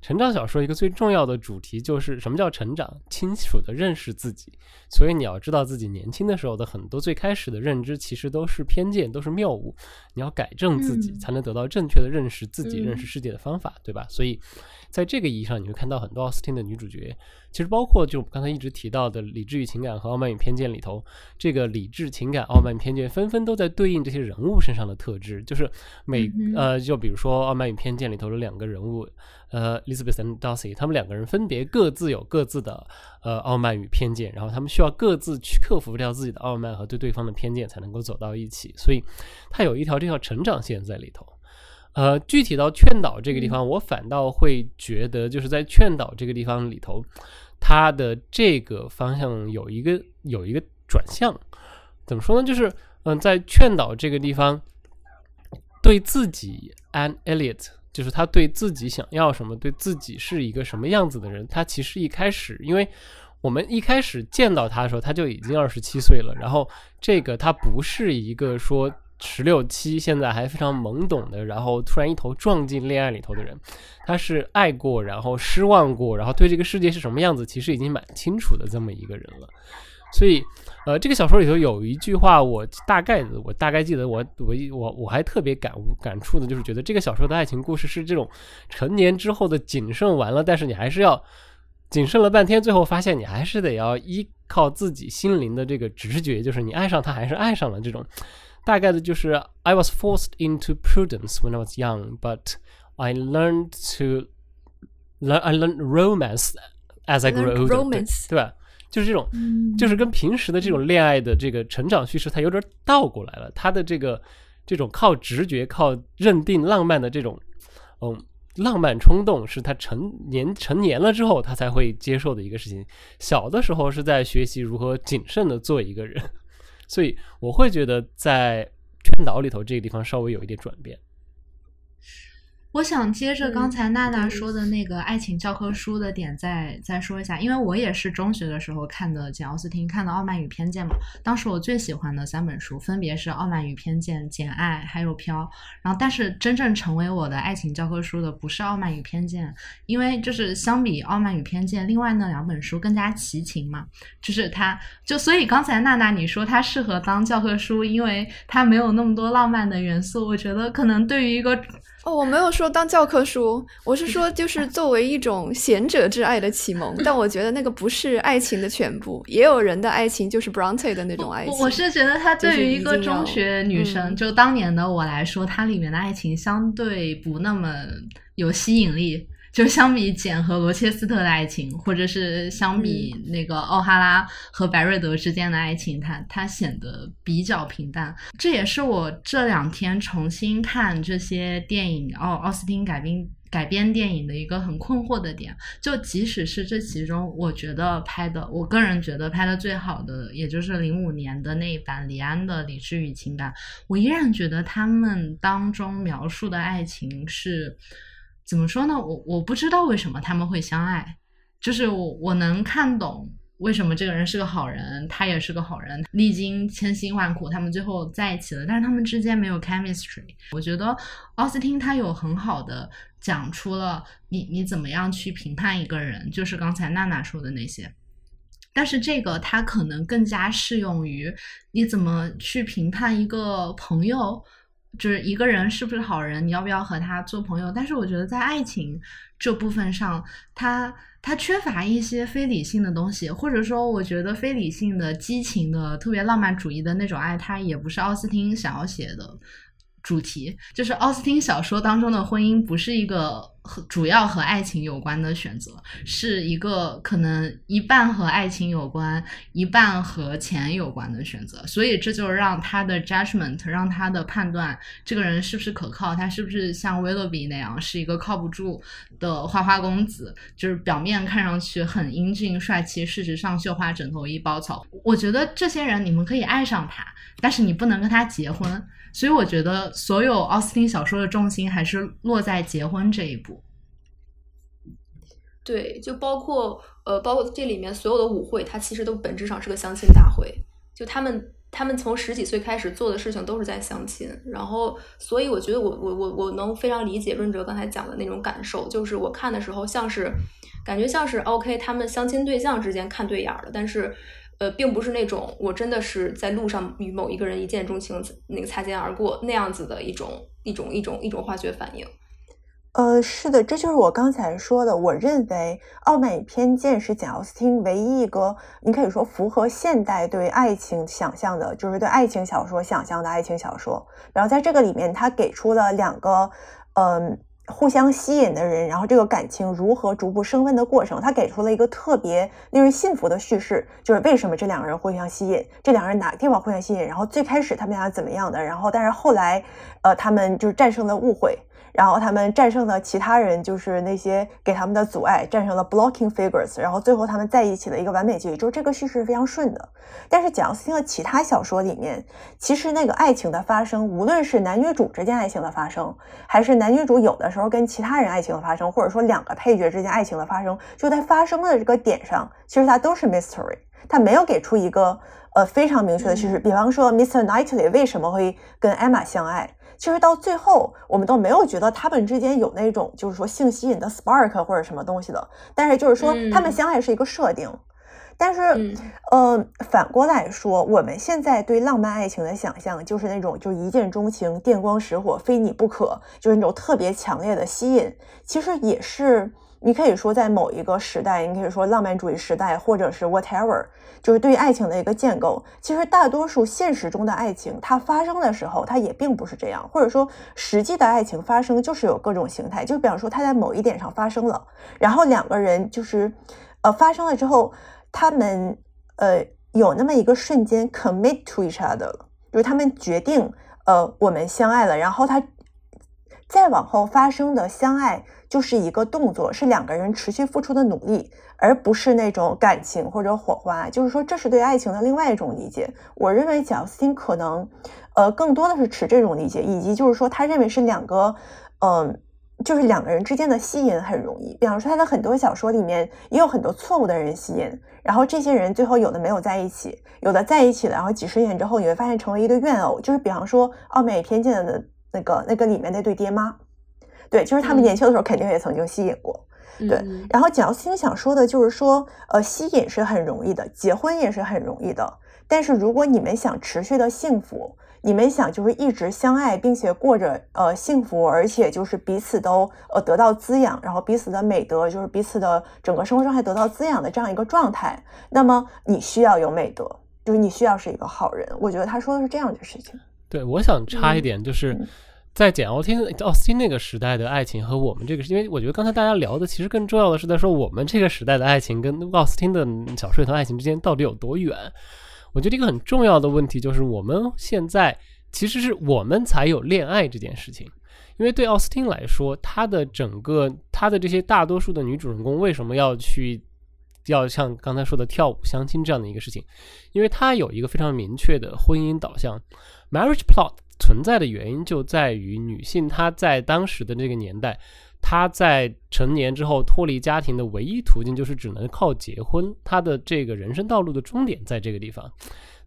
成长小说一个最重要的主题就是什么叫成长，清楚的认识自己。所以你要知道自己年轻的时候的很多最开始的认知，其实都是偏见，都是谬误。你要改正自己，才能得到正确的认识自己、认识世界的方法，对吧？所以。在这个意义上，你会看到很多奥斯汀的女主角，其实包括就刚才一直提到的《理智与情感》和《傲慢与偏见》里头，这个理智、情感、傲慢、偏见纷纷都在对应这些人物身上的特质。就是每呃，就比如说《傲慢与偏见》里头的两个人物，呃，Elizabeth 和 Darcy，他们两个人分别各自有各自的呃傲慢与偏见，然后他们需要各自去克服掉自己的傲慢和对对方的偏见，才能够走到一起。所以，它有一条这条成长线在里头。呃，具体到劝导这个地方，我反倒会觉得，就是在劝导这个地方里头，它的这个方向有一个有一个转向。怎么说呢？就是嗯，在劝导这个地方，对自己，An Elliot，就是他对自己想要什么，对自己是一个什么样子的人，他其实一开始，因为我们一开始见到他的时候，他就已经二十七岁了，然后这个他不是一个说。十六七，现在还非常懵懂的，然后突然一头撞进恋爱里头的人，他是爱过，然后失望过，然后对这个世界是什么样子，其实已经蛮清楚的这么一个人了。所以，呃，这个小说里头有一句话，我大概，我大概记得，我我我我还特别感悟感触的，就是觉得这个小说的爱情故事是这种成年之后的谨慎完了，但是你还是要谨慎了半天，最后发现你还是得要依靠自己心灵的这个直觉，就是你爱上他还是爱上了这种。大概的就是 I was forced into prudence when I was young, but I learned to learn I learned romance as I grew older，对吧？就是这种，就是跟平时的这种恋爱的这个成长叙事，它有点倒过来了。它的这个这种靠直觉、靠认定浪漫的这种，嗯，浪漫冲动是他成年成年了之后他才会接受的一个事情。小的时候是在学习如何谨慎的做一个人，所以我会觉得在劝导里头这个地方稍微有一点转变。我想接着刚才娜娜嗯说的那个爱情教科书的点再再说一下，因为我也是中学的时候看的简奥斯汀，看的《傲慢与偏见》嘛。当时我最喜欢的三本书分别是《傲慢与偏见》《简爱》还有《飘》。然后，但是真正成为我的爱情教科书的不是《傲慢与偏见》，因为就是相比《傲慢与偏见》，另外那两本书更加齐情嘛。就是它就所以刚才娜娜你说它适合当教科书，因为它没有那么多浪漫的元素。我觉得可能对于一个哦，我没有说当教科书，我是说 就是作为一种贤者之爱的启蒙，但我觉得那个不是爱情的全部，也有人的爱情就是 Bronte 的那种爱情。我我是觉得它对于一个中学女生，嗯就当年的我来说，它里面的爱情相对不那么有吸引力。就相比简和罗切斯特的爱情，或者是相比那个奥哈拉和白瑞德之间的爱情，它它显得比较平淡。这也是我这两天重新看这些电影，奥奥斯汀改编改编电影的一个很困惑的点。就即使是这其中，我觉得拍的，我个人觉得拍的最好的，也就是零五年的那一版李安的《理智与情感》，我依然觉得他们当中描述的爱情是怎么说呢？我我不知道为什么他们会相爱，就是我我能看懂。为什么这个人是个好人，他也是个好人，历经千辛万苦，他们最后在一起了，但是他们之间没有 chemistry。我觉得奥斯汀他有很好的讲出了你你怎么样去评判一个人，就是刚才娜娜说的那些。但是这个它可能更加适用于你怎么去评判一个朋友，就是一个人是不是好人，你要不要和他做朋友？但是我觉得在爱情这部分上，他他缺乏一些非理性的东西，或者说我觉得非理性的、激情的、特别浪漫主义的那种爱，他也不是奥斯汀想要写的。主题就是奥斯汀小说当中的婚姻不是一个和主要和爱情有关的选择，是一个可能一半和爱情有关，一半和钱有关的选择。所以这就让他的 judgment，让他的判断这个人是不是可靠，他是不是像威勒比那样是一个靠不住的花花公子，就是表面看上去很英俊帅气，事实上绣花枕头一包草。我觉得这些人你们可以爱上他，但是你不能跟他结婚。所以我觉得所有奥斯汀小说的重心还是落在结婚这一步。对，就包括呃，包括这里面所有的舞会，它其实都本质上是个相亲大会。就他们他们从十几岁开始做的事情都是在相亲，然后所以我觉得我我我我能非常理解润哲刚才讲的那种感受，就是我看的时候像是感觉像是 OK，他们相亲对象之间看对眼了，但是。呃，并不是那种我真的是在路上与某一个人一见钟情，那个擦肩而过那样子的一种一种一种一种化学反应。呃，是的，这就是我刚才说的。我认为《傲慢与偏见》是简·奥斯汀唯一一个，你可以说符合现代对爱情想象的，就是对爱情小说想象的爱情小说。然后在这个里面，他给出了两个，嗯。互相吸引的人，然后这个感情如何逐步升温的过程，他给出了一个特别令人信服的叙事，就是为什么这两个人互相吸引，这两个人哪个地方互相吸引，然后最开始他们俩怎么样的，然后但是后来，呃，他们就是战胜了误会，然后他们战胜了其他人，就是那些给他们的阻碍，战胜了 blocking figures，然后最后他们在一起的一个完美结局，就是这个叙事是非常顺的。但是简·奥斯汀的其他小说里面，其实那个爱情的发生，无论是男女主之间爱情的发生，还是男女主有的时候跟其他人爱情的发生，或者说两个配角之间爱情的发生，就在发生的这个点上，其实它都是 mystery，它没有给出一个呃非常明确的叙事。比方说，Mr. Knightley 为什么会跟 Emma 相爱？其实到最后，我们都没有觉得他们之间有那种就是说性吸引的 spark 或者什么东西的。但是就是说，他们相爱是一个设定。但是，嗯呃，反过来说，我们现在对浪漫爱情的想象就是那种就一见钟情、电光石火、非你不可，就是那种特别强烈的吸引。其实也是，你可以说在某一个时代，你可以说浪漫主义时代，或者是 whatever，就是对于爱情的一个建构。其实大多数现实中的爱情，它发生的时候，它也并不是这样，或者说实际的爱情发生就是有各种形态。就比方说，它在某一点上发生了，然后两个人就是，呃，发生了之后。他们呃有那么一个瞬间 commit to each other，就是他们决定呃我们相爱了，然后他再往后发生的相爱就是一个动作，是两个人持续付出的努力，而不是那种感情或者火花。就是说，这是对爱情的另外一种理解。我认为贾斯汀可能，呃，更多的是持这种理解，以及就是说，他认为是两个，嗯。就是两个人之间的吸引很容易，比方说他的很多小说里面也有很多错误的人吸引，然后这些人最后有的没有在一起，有的在一起了，然后几十年之后你会发现成为一对怨偶。就是比方说《傲美偏见》的那个那个里面那对爹妈，对，就是他们年轻的时候肯定也曾经吸引过，对。然后简奥斯汀想说的就是说，呃，吸引是很容易的，结婚也是很容易的，但是如果你们想持续的幸福。你们想就是一直相爱，并且过着呃幸福，而且就是彼此都呃得到滋养，然后彼此的美德就是彼此的整个生活状态得到滋养的这样一个状态。那么你需要有美德，就是你需要是一个好人。我觉得他说的是这样的事情。对，我想插一点，就是在简奥汀奥斯汀那个时代的爱情和我们这个，因为我觉得刚才大家聊的其实更重要的是在说我们这个时代的爱情跟奥斯汀的小说里头爱情之间到底有多远。我觉得一个很重要的问题就是，我们现在其实是我们才有恋爱这件事情，因为对奥斯汀来说，他的整个他的这些大多数的女主人公为什么要去要像刚才说的跳舞相亲这样的一个事情？因为他有一个非常明确的婚姻导向，marriage plot 存在的原因就在于女性她在当时的那个年代。她在成年之后脱离家庭的唯一途径就是只能靠结婚，她的这个人生道路的终点在这个地方。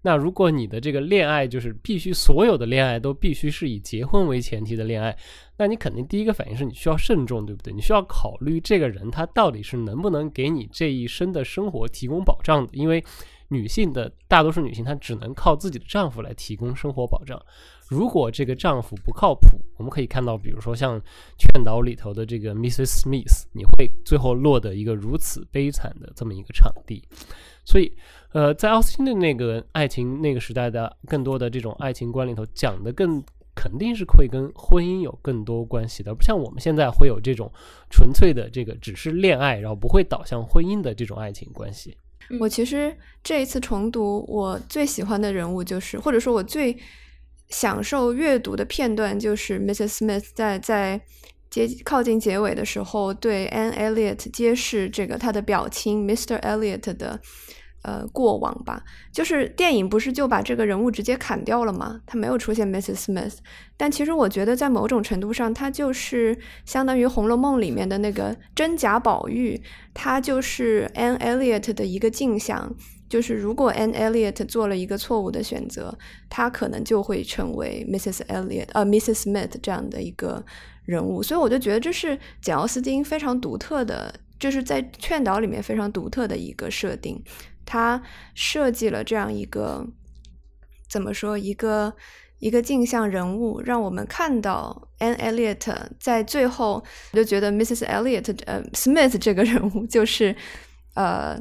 那如果你的这个恋爱就是必须所有的恋爱都必须是以结婚为前提的恋爱，那你肯定第一个反应是你需要慎重，对不对？你需要考虑这个人他到底是能不能给你这一生的生活提供保障的，因为女性的大多数女性她只能靠自己的丈夫来提供生活保障。如果这个丈夫不靠谱，我们可以看到，比如说像《劝导》里头的这个 Mrs. Smith，你会最后落得一个如此悲惨的这么一个场地。所以，呃，在奥斯汀的那个爱情那个时代的更多的这种爱情观里头，讲的更肯定是会跟婚姻有更多关系的，不像我们现在会有这种纯粹的这个只是恋爱，然后不会导向婚姻的这种爱情关系。我其实这一次重读，我最喜欢的人物就是，或者说我最。享受阅读的片段就是 Mrs. Smith 在在接靠近结尾的时候，对 Anne Elliot 揭示这个他的表亲 Mr. Elliot 的呃过往吧。就是电影不是就把这个人物直接砍掉了吗？他没有出现 Mrs. Smith，但其实我觉得在某种程度上，他就是相当于《红楼梦》里面的那个真假宝玉，他就是 Anne Elliot 的一个镜像。就是如果 Anne Elliot 做了一个错误的选择，他可能就会成为 Mrs. Elliot 呃 Mrs. Smith 这样的一个人物，所以我就觉得这是简奥斯汀非常独特的，就是在劝导里面非常独特的一个设定。他设计了这样一个怎么说一个一个镜像人物，让我们看到 Anne Elliot 在最后，我就觉得 Mrs. Elliot 呃 Smith 这个人物就是呃。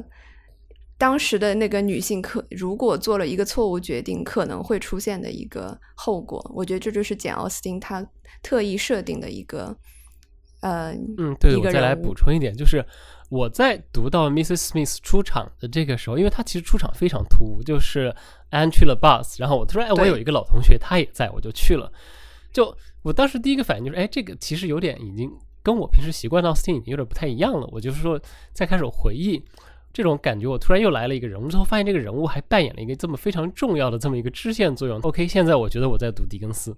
当时的那个女性可如果做了一个错误决定，可能会出现的一个后果，我觉得这就是简奥斯汀他特意设定的一个，呃，嗯，对，我再来补充一点，就是我在读到 Mrs. Smith 出场的这个时候，因为她其实出场非常突兀，就是安去了 bus，然后我突然哎，我有一个老同学，他也在，我就去了，就我当时第一个反应就是，哎，这个其实有点已经跟我平时习惯的奥斯汀已经有点不太一样了，我就是说再开始回忆。这种感觉，我突然又来了一个人物，之后发现这个人物还扮演了一个这么非常重要的这么一个支线作用。OK，现在我觉得我在读狄更斯，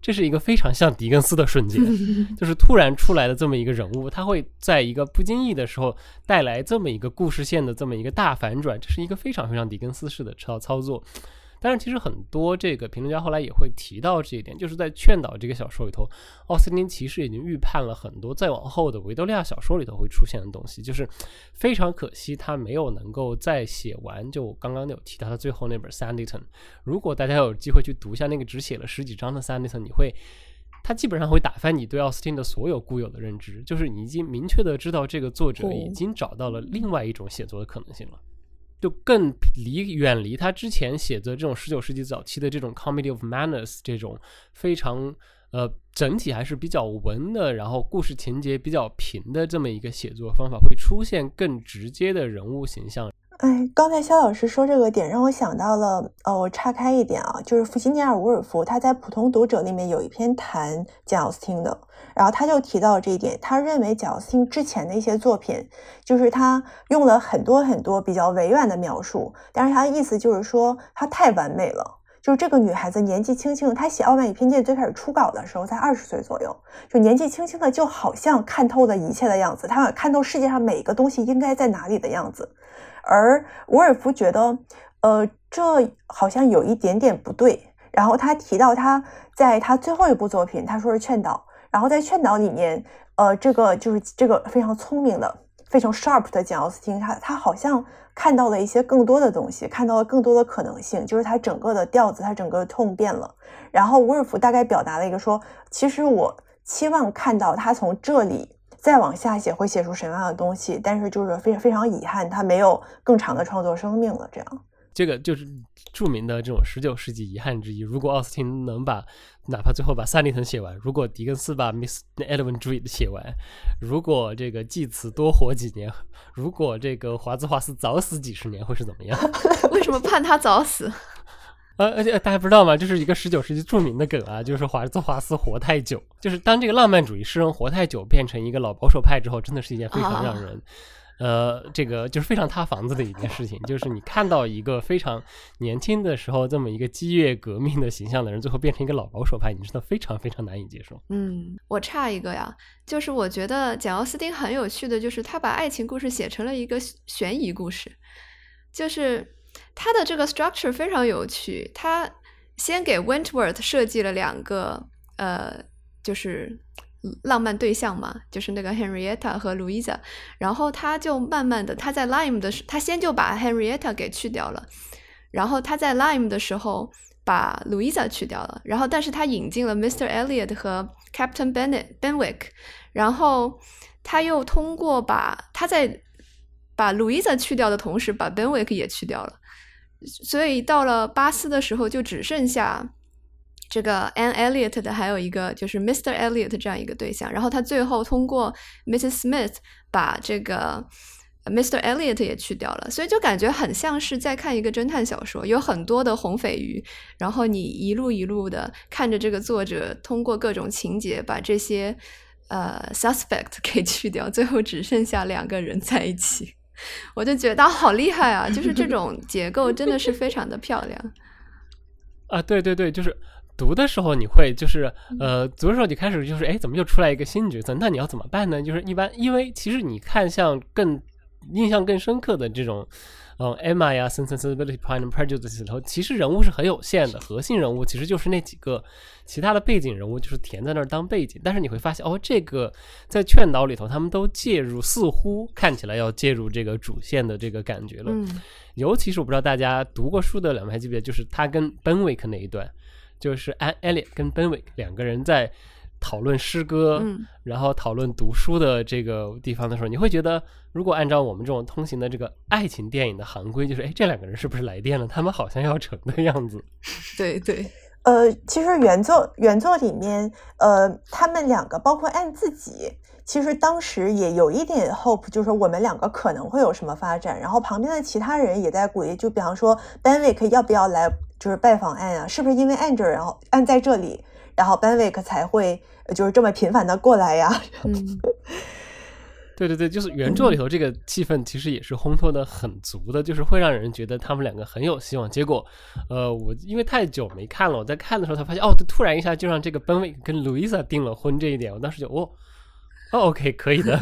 这是一个非常像狄更斯的瞬间，就是突然出来的这么一个人物，他会在一个不经意的时候带来这么一个故事线的这么一个大反转，这是一个非常非常狄更斯式的操操作。但是其实很多这个评论家后来也会提到这一点，就是在《劝导》这个小说里头，奥斯汀其实已经预判了很多再往后的维多利亚小说里头会出现的东西，就是非常可惜他没有能够再写完。就刚刚有提到他最后那本《Sanditon》，如果大家有机会去读一下那个只写了十几章的《Sanditon》，你会，他基本上会打翻你对奥斯汀的所有固有的认知，就是你已经明确的知道这个作者已经找到了另外一种写作的可能性了。就更离远离他之前写的这种十九世纪早期的这种 comedy of manners 这种非常呃整体还是比较文的，然后故事情节比较平的这么一个写作方法，会出现更直接的人物形象。哎，刚才肖老师说这个点让我想到了，呃，我岔开一点啊，就是弗吉尼亚·伍尔夫他在《普通读者》里面有一篇谈简奥斯汀的，然后他就提到这一点，他认为简奥斯汀之前的一些作品，就是他用了很多很多比较委婉的描述，但是他的意思就是说他太完美了。就是这个女孩子年纪轻轻，她写《傲慢与偏见》最开始初稿的时候才二十岁左右，就年纪轻轻的，就好像看透了一切的样子，她看透世界上每一个东西应该在哪里的样子。而伍尔夫觉得，呃，这好像有一点点不对。然后他提到他在他最后一部作品，他说是《劝导》，然后在《劝导》里面，呃，这个就是这个非常聪明的、非常 sharp 的简奥斯汀，他他好像。看到了一些更多的东西，看到了更多的可能性，就是他整个的调子，他整个的痛变了。然后伍尔夫大概表达了一个说，其实我期望看到他从这里再往下写会写出什么样的东西，但是就是非常非常遗憾，他没有更长的创作生命了。这样。这个就是著名的这种十九世纪遗憾之一。如果奥斯汀能把哪怕最后把三里屯写完，如果狄更斯把 Miss Eleven Dream 写完，如果这个济慈多活几年，如果这个华兹华斯早死几十年，会是怎么样？为什么盼他早死？呃，而且大家不知道吗？这是一个十九世纪著名的梗啊，就是华兹华斯活太久，就是当这个浪漫主义诗人活太久，变成一个老保守派之后，真的是一件非常让人。呃，这个就是非常塌房子的一件事情，就是你看到一个非常年轻的时候这么一个激越革命的形象的人，最后变成一个老保守派，你真的非常非常难以接受。嗯，我差一个呀，就是我觉得简奥斯汀很有趣的就是他把爱情故事写成了一个悬疑故事，就是他的这个 structure 非常有趣，他先给 Wentworth 设计了两个呃，就是。浪漫对象嘛，就是那个 Henrietta 和 Louisa，然后他就慢慢的，他在 Lime 的时，他先就把 Henrietta 给去掉了，然后他在 Lime 的时候把 Louisa 去掉了，然后但是他引进了 Mr. Elliot 和 Captain Bennet Benwick 然后他又通过把他在把 Louisa 去掉的同时，把 Benwick 也去掉了，所以到了巴斯的时候就只剩下。这个 Anne Elliot 的还有一个就是 Mr. Elliot 这样一个对象，然后他最后通过 Mrs. Smith 把这个 Mr. Elliot 也去掉了，所以就感觉很像是在看一个侦探小说，有很多的红匪鱼，然后你一路一路的看着这个作者通过各种情节把这些呃 suspect 给去掉，最后只剩下两个人在一起，我就觉得好厉害啊！就是这种 结构真的是非常的漂亮 啊！对对对，就是。读的时候你会就是呃，读的时候你开始就是哎，怎么又出来一个新角色？那你要怎么办呢？就是一般因为其实你看像更印象更深刻的这种，嗯，Emma 呀，Sensibility, Pride and Prejudice 里头，其实人物是很有限的，核心人物其实就是那几个，其他的背景人物就是填在那儿当背景。但是你会发现哦，这个在劝导里头，他们都介入，似乎看起来要介入这个主线的这个感觉了。尤其是我不知道大家读过书的两位还记不记得，就是他跟 Benwick 那一段。就是安艾利跟 Benwick 两个人在讨论诗歌，然后讨论读书的这个地方的时候，你会觉得，如果按照我们这种通行的这个爱情电影的行规，就是哎，这两个人是不是来电了？他们好像要成的 样子。对对，呃，其实原作原作里面，呃，他们两个包括按自己，其实当时也有一点 hope，就是我们两个可能会有什么发展。然后旁边的其他人也在鼓励，就比方说 Benwick 要不要来。就是拜访安啊，是不是因为安这儿，然后安在这里，然后 Benwick 才会就是这么频繁的过来呀？嗯，对对对，就是原著里头这个气氛其实也是烘托的很足的，就是会让人觉得他们两个很有希望。结果，呃，我因为太久没看了，我在看的时候才发现，哦，突然一下就让这个 Ben 跟 Louisa 订了婚这一点，我当时就哦，哦，OK，可以的。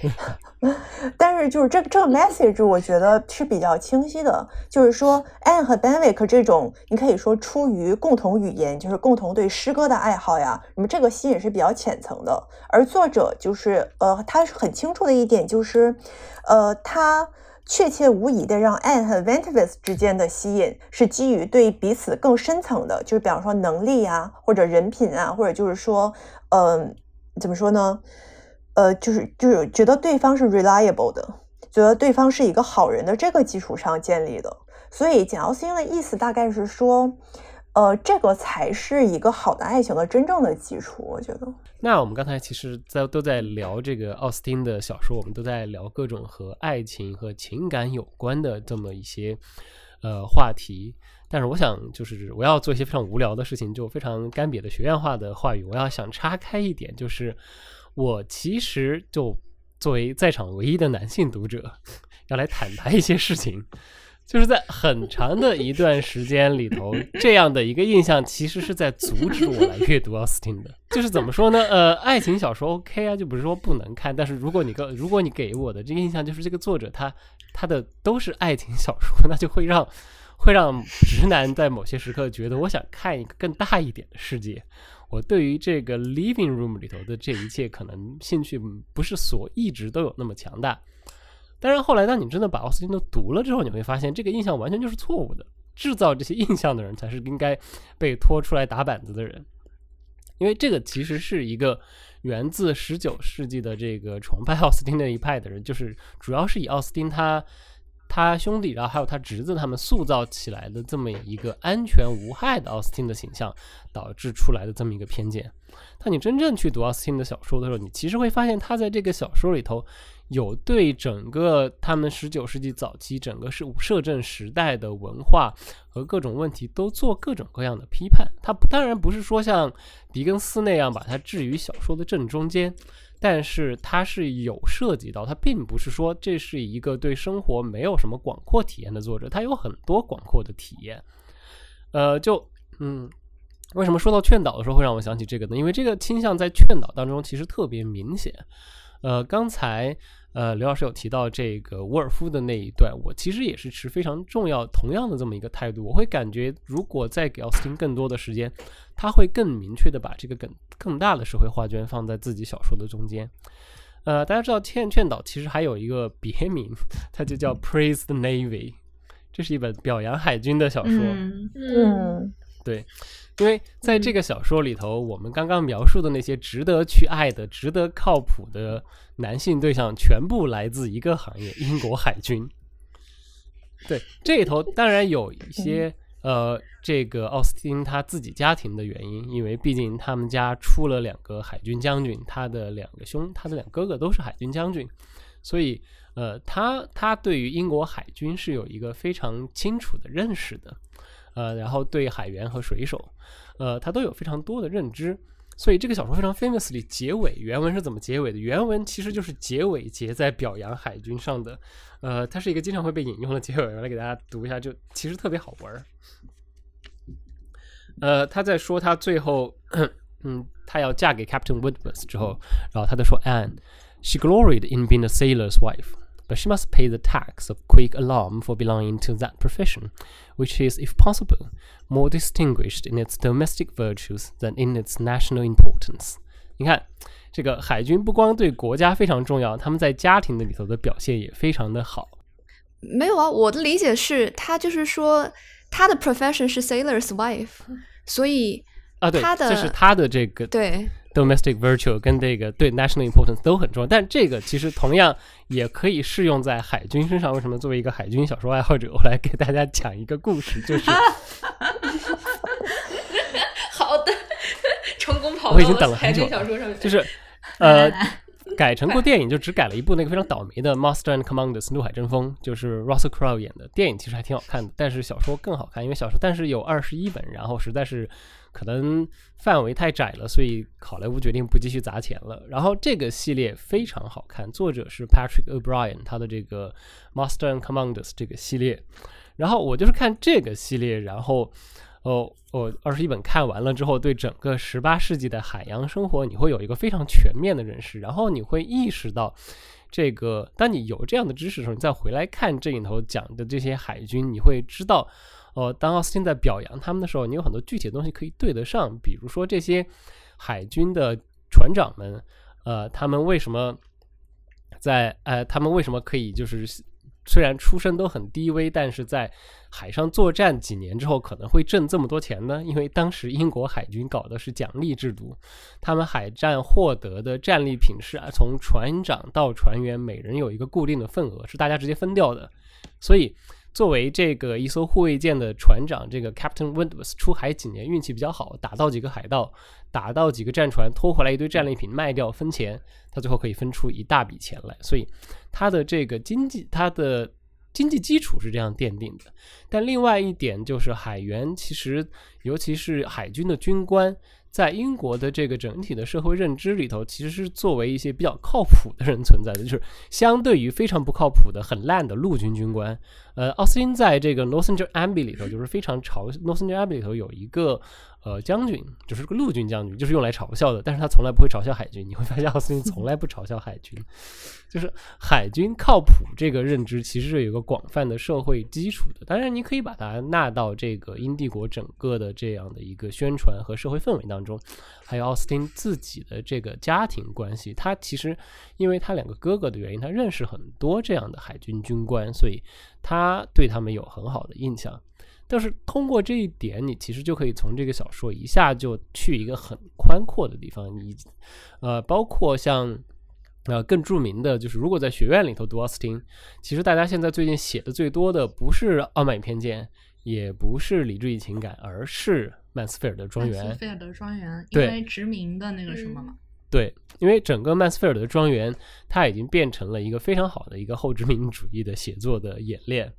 但是就是这这个 message 我觉得是比较清晰的，就是说 Anne 和 Benwick 这种，你可以说出于共同语言，就是共同对诗歌的爱好呀，那么这个吸引是比较浅层的。而作者就是呃，他是很清楚的一点就是，呃，他确切无疑的让 Anne 和 v e n t i v i s 之间的吸引是基于对彼此更深层的，就是比方说能力呀，或者人品啊，或者就是说，嗯，怎么说呢？呃，就是就是觉得对方是 reliable 的，觉得对方是一个好人的这个基础上建立的。所以简奥斯汀的意思大概是说，呃，这个才是一个好的爱情的真正的基础，我觉得。那我们刚才其实，在都在聊这个奥斯汀的小说，我们都在聊各种和爱情和情感有关的这么一些呃话题。但是我想，就是我要做一些非常无聊的事情，就非常干瘪的学院化的话语。我要想岔开一点，就是我其实就作为在场唯一的男性读者，要来坦白一些事情。就是在很长的一段时间里头，这样的一个印象其实是在阻止我来阅读奥斯汀的。就是怎么说呢？呃，爱情小说 OK 啊，就不是说不能看。但是如果你个如果你给我的这个印象就是这个作者他他的都是爱情小说，那就会让会让直男在某些时刻觉得我想看一个更大一点的世界。我对于这个 living room 里头的这一切可能兴趣不是所一直都有那么强大。但是后来，当你真的把奥斯汀都读了之后，你会发现这个印象完全就是错误的。制造这些印象的人才是应该被拖出来打板子的人，因为这个其实是一个源自十九世纪的这个崇拜奥斯汀的一派的人，就是主要是以奥斯汀他他兄弟，然后还有他侄子他们塑造起来的这么一个安全无害的奥斯汀的形象，导致出来的这么一个偏见。当你真正去读奥斯汀的小说的时候，你其实会发现他在这个小说里头。有对整个他们十九世纪早期整个是摄政时代的文化和各种问题都做各种各样的批判。他当然不是说像狄更斯那样把它置于小说的正中间，但是它是有涉及到。它并不是说这是一个对生活没有什么广阔体验的作者，他有很多广阔的体验。呃，就嗯，为什么说到劝导的时候会让我想起这个呢？因为这个倾向在劝导当中其实特别明显。呃，刚才。呃，刘老师有提到这个沃尔夫的那一段，我其实也是持非常重要、同样的这么一个态度。我会感觉，如果再给奥斯汀更多的时间，他会更明确的把这个更更大的社会画卷放在自己小说的中间。呃，大家知道《劝劝导》其实还有一个别名，它就叫《Praise the Navy》，这是一本表扬海军的小说。嗯，对。因为在这个小说里头，我们刚刚描述的那些值得去爱的、值得靠谱的男性对象，全部来自一个行业——英国海军。对，这里头当然有一些呃，这个奥斯汀他自己家庭的原因，因为毕竟他们家出了两个海军将军，他的两个兄，他的两哥哥都是海军将军，所以呃，他他对于英国海军是有一个非常清楚的认识的。呃，然后对海员和水手，呃，他都有非常多的认知，所以这个小说非常 famously 结尾原文是怎么结尾的？原文其实就是结尾结在表扬海军上的，呃，它是一个经常会被引用的结尾，我来给大家读一下，就其实特别好玩儿。呃，他在说他最后，嗯，他要嫁给 Captain Woodworth 之后，然后他在说 Anne，she gloried in being a sailor's wife。but she must pay the tax of quick alarm for belonging to that profession, which is, if possible, more distinguished in its domestic virtues than in its national importance. 你看，这个海军不光对国家非常重要，他们在家庭的里头的表现也非常的好。没有啊，我的理解是，他就是说他的 profession 是 sailor's wife，所以啊，对，这是他的这个对 Domestic virtue 跟这个对 national importance 都很重要，但这个其实同样也可以适用在海军身上。为什么作为一个海军小说爱好者，我来给大家讲一个故事，就是 好的，成功跑我已经等了很久，小说上就是呃改成过电影，就只改了一部那个非常倒霉的《Master and Commanders》怒海争锋，就是 Russell Crowe 演的电影，其实还挺好看的，但是小说更好看，因为小说但是有二十一本，然后实在是。可能范围太窄了，所以好莱坞决定不继续砸钱了。然后这个系列非常好看，作者是 Patrick O'Brien，他的这个 Master and Commanders 这个系列。然后我就是看这个系列，然后哦，我二十一本看完了之后，对整个十八世纪的海洋生活，你会有一个非常全面的认识。然后你会意识到，这个当你有这样的知识的时候，你再回来看这里头讲的这些海军，你会知道。哦，当奥斯汀在表扬他们的时候，你有很多具体的东西可以对得上，比如说这些海军的船长们，呃，他们为什么在呃，他们为什么可以就是虽然出身都很低微，但是在海上作战几年之后可能会挣这么多钱呢？因为当时英国海军搞的是奖励制度，他们海战获得的战利品是啊从船长到船员每人有一个固定的份额，是大家直接分掉的，所以。作为这个一艘护卫舰的船长，这个 Captain Wentworth 出海几年运气比较好，打到几个海盗，打到几个战船，拖回来一堆战利品卖掉分钱，他最后可以分出一大笔钱来。所以他的这个经济，他的经济基础是这样奠定的。但另外一点就是海员，其实尤其是海军的军官。在英国的这个整体的社会认知里头，其实是作为一些比较靠谱的人存在的，就是相对于非常不靠谱的、很烂的陆军军官。呃，奥斯汀在这个《Northanger Abbey》里头，就是非常潮《Northanger Abbey》里头有一个。呃，将军就是个陆军将军，就是用来嘲笑的。但是他从来不会嘲笑海军。你会发现奥斯汀从来不嘲笑海军，就是海军靠谱这个认知其实是有一个广泛的社会基础的。当然，你可以把它纳到这个英帝国整个的这样的一个宣传和社会氛围当中。还有奥斯汀自己的这个家庭关系，他其实因为他两个哥哥的原因，他认识很多这样的海军军官，所以他对他们有很好的印象。但是通过这一点，你其实就可以从这个小说一下就去一个很宽阔的地方。你，呃，包括像，呃，更著名的就是，如果在学院里头读奥斯汀，其实大家现在最近写的最多的不是《傲慢与偏见》，也不是《理智与情感》，而是《曼斯菲尔德庄园》。曼斯菲尔德庄园，因为殖民的那个什么嘛。对，因为整个曼斯菲尔德庄园，它已经变成了一个非常好的一个后殖民主义的写作的演练。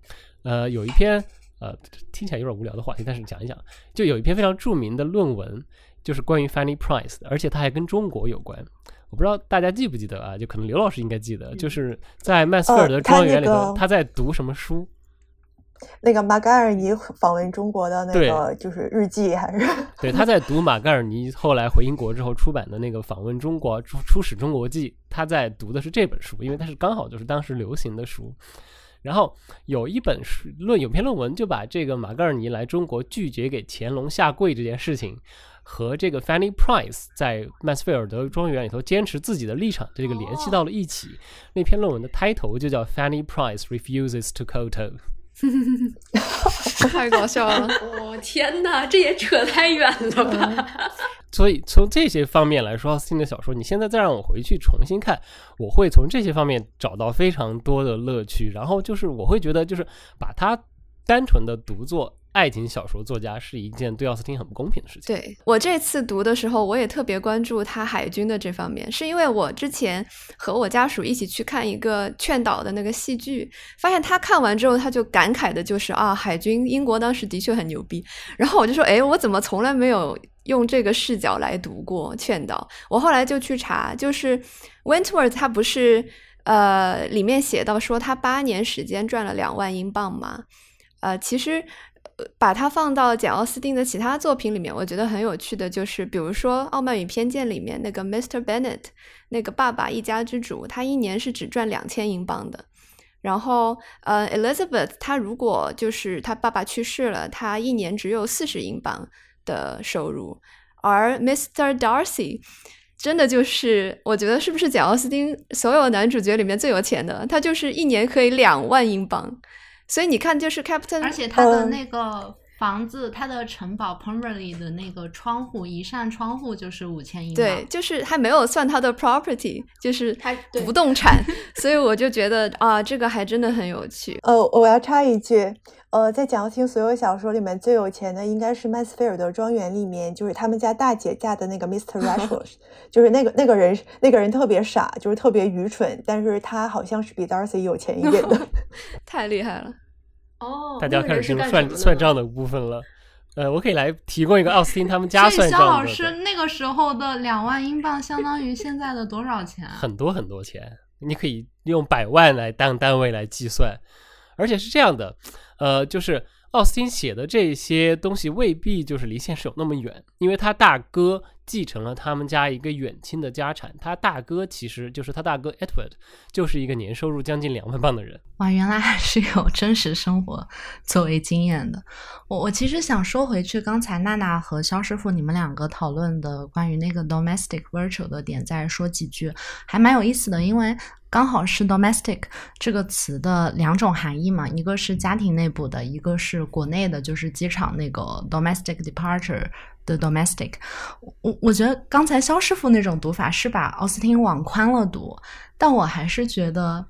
呃，有一篇。呃，听起来有点无聊的话题，但是讲一讲，就有一篇非常著名的论文，就是关于 Fanny Price 的，而且它还跟中国有关。我不知道大家记不记得啊？就可能刘老师应该记得，就是在曼斯菲尔德庄园里头，他在读什么书？那个马盖尔尼访问中国的那个就是日记，还是？对，他在读马盖尔尼后来回英国之后出版的那个访问中国出出使中国记，他在读的是这本书，因为他是刚好就是当时流行的书。然后有一本书论，有篇论文就把这个马格尔尼来中国拒绝给乾隆下跪这件事情，和这个 Fanny Price 在曼斯菲尔德庄园里头坚持自己的立场这个联系到了一起。那篇论文的 title 就叫 Fanny Price refuses to kowtow。太搞笑了！我天哪，这也扯太远了吧？所以从这些方面来说，奥斯汀的小说，你现在再让我回去重新看，我会从这些方面找到非常多的乐趣。然后就是我会觉得，就是把它单纯的读作。爱情小说作家是一件对奥斯汀很不公平的事情。对我这次读的时候，我也特别关注他海军的这方面，是因为我之前和我家属一起去看一个劝导的那个戏剧，发现他看完之后，他就感慨的就是啊，海军英国当时的确很牛逼。然后我就说，哎，我怎么从来没有用这个视角来读过劝导？我后来就去查，就是 Wentworth 他不是呃里面写到说他八年时间赚了两万英镑吗？呃，其实。把它放到简奥斯汀的其他作品里面，我觉得很有趣的就是，比如说《傲慢与偏见》里面那个 Mr. Bennett，那个爸爸一家之主，他一年是只赚两千英镑的。然后，呃，Elizabeth，他如果就是他爸爸去世了，他一年只有四十英镑的收入。而 Mr. Darcy，真的就是我觉得是不是简奥斯汀所有男主角里面最有钱的？他就是一年可以两万英镑。所以你看，就是 Captain，而且他的那个房子，他的城堡 p e m b e r l e y 的那个窗户，一扇窗户就是五千英镑。对，就是还没有算他的 property，就是他不动产。所以我就觉得啊，这个还真的很有趣。哦，我要插一句。呃，在蒋欣所有小说里面最有钱的应该是麦斯菲尔德庄园里面，就是他们家大姐嫁的那个 Mr. Rashford，就是那个那个人，那个人特别傻，就是特别愚蠢，但是他好像是比 Darcy 有钱一点的 太厉害了。哦，大家开始进入算算账的部分了。呃，我可以来提供一个奥斯汀他们家算账肖。老师，那个时候的两万英镑相当于现在的多少钱？很多很多钱，你可以用百万来当单位来计算，而且是这样的。呃，就是奥斯汀写的这些东西未必就是离现实有那么远，因为他大哥继承了他们家一个远亲的家产，他大哥其实就是他大哥 Edward，就是一个年收入将近两万镑的人。哇，原来还是有真实生活作为经验的。我我其实想说回去，刚才娜娜和肖师傅你们两个讨论的关于那个 domestic virtual 的点，再说几句，还蛮有意思的，因为。刚好是 domestic 这个词的两种含义嘛，一个是家庭内部的，一个是国内的，就是机场那个 domestic departure 的 domestic。我我觉得刚才肖师傅那种读法是把奥斯汀往宽了读，但我还是觉得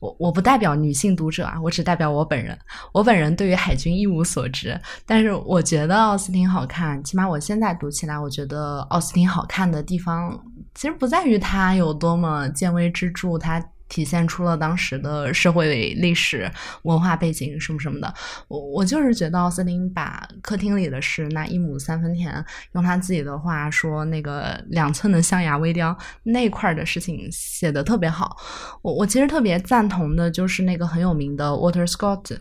我我不代表女性读者啊，我只代表我本人。我本人对于海军一无所知，但是我觉得奥斯汀好看。起码我现在读起来，我觉得奥斯汀好看的地方，其实不在于它有多么见微知著，它。体现出了当时的社会历史文化背景什么什么的，我我就是觉得奥斯汀把客厅里的事那一亩三分田，用他自己的话说那个两寸的象牙微雕那块的事情写的特别好。我我其实特别赞同的就是那个很有名的 Water Scott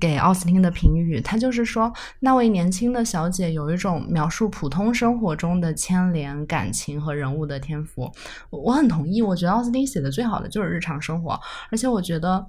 给奥斯汀的评语，他就是说那位年轻的小姐有一种描述普通生活中的牵连、感情和人物的天赋。我很同意，我觉得奥斯汀写的最好的就是日常。生活，而且我觉得，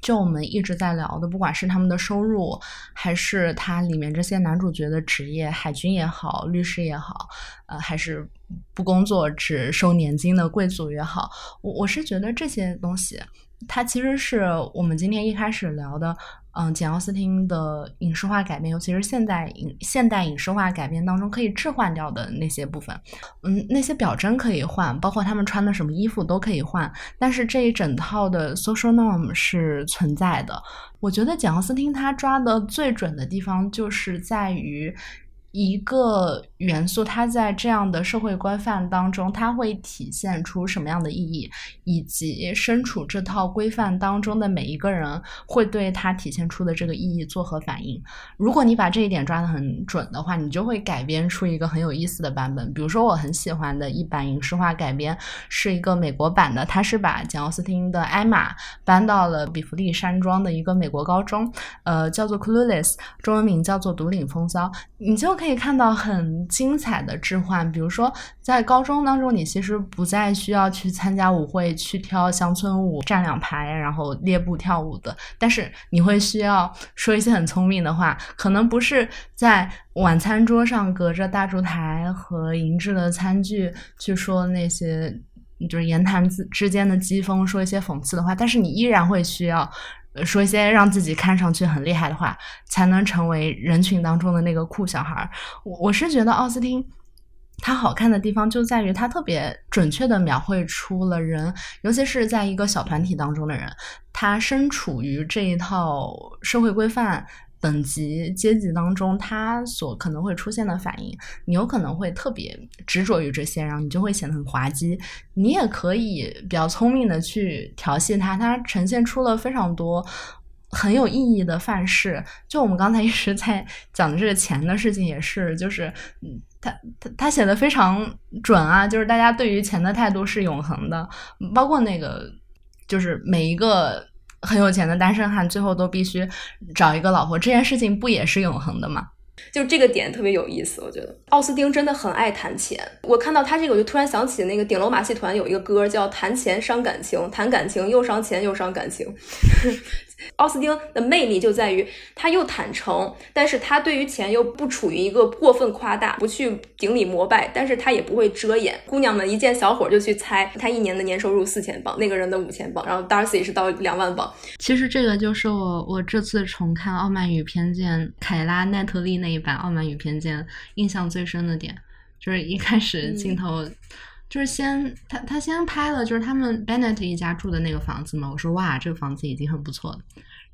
就我们一直在聊的，不管是他们的收入，还是他里面这些男主角的职业，海军也好，律师也好，呃，还是不工作只收年金的贵族也好，我我是觉得这些东西，它其实是我们今天一开始聊的。嗯，简奥斯汀的影视化改编，尤其是现代影现代影视化改编当中可以置换掉的那些部分，嗯，那些表征可以换，包括他们穿的什么衣服都可以换，但是这一整套的 social norm 是存在的。我觉得简奥斯汀他抓的最准的地方就是在于。一个元素，它在这样的社会规范当中，它会体现出什么样的意义，以及身处这套规范当中的每一个人会对它体现出的这个意义作何反应。如果你把这一点抓得很准的话，你就会改编出一个很有意思的版本。比如说，我很喜欢的一版影视化改编是一个美国版的，它是把简奥斯汀的艾玛搬到了比弗利山庄的一个美国高中，呃，叫做 Clueless，中文名叫做独领风骚，你就。可以看到很精彩的置换，比如说在高中当中，你其实不再需要去参加舞会，去跳乡村舞，站两排，然后列步跳舞的，但是你会需要说一些很聪明的话，可能不是在晚餐桌上隔着大烛台和银质的餐具去说那些就是言谈之之间的讥讽，说一些讽刺的话，但是你依然会需要。说一些让自己看上去很厉害的话，才能成为人群当中的那个酷小孩。我我是觉得奥斯汀他好看的地方就在于他特别准确的描绘出了人，尤其是在一个小团体当中的人，他身处于这一套社会规范。等级阶级当中，他所可能会出现的反应，你有可能会特别执着于这些，然后你就会显得很滑稽。你也可以比较聪明的去调戏他，他呈现出了非常多很有意义的范式。就我们刚才一直在讲的这个钱的事情，也是，就是他他他写的非常准啊，就是大家对于钱的态度是永恒的，包括那个就是每一个。很有钱的单身汉最后都必须找一个老婆，这件事情不也是永恒的吗？就这个点特别有意思，我觉得奥斯汀真的很爱谈钱。我看到他这个，我就突然想起那个顶楼马戏团有一个歌叫《谈钱伤感情》，谈感情又伤钱又伤感情。奥斯汀的魅力就在于他又坦诚，但是他对于钱又不处于一个过分夸大，不去顶礼膜拜，但是他也不会遮掩。姑娘们一见小伙就去猜他一年的年收入四千镑，那个人的五千镑，然后 Darcy 是到两万镑。其实这个就是我我这次重看《傲慢与偏见》凯拉奈特利那一版《傲慢与偏见》印象最深的点，就是一开始镜头。就是先他他先拍了，就是他们 Bennett 一家住的那个房子嘛。我说哇，这个房子已经很不错了。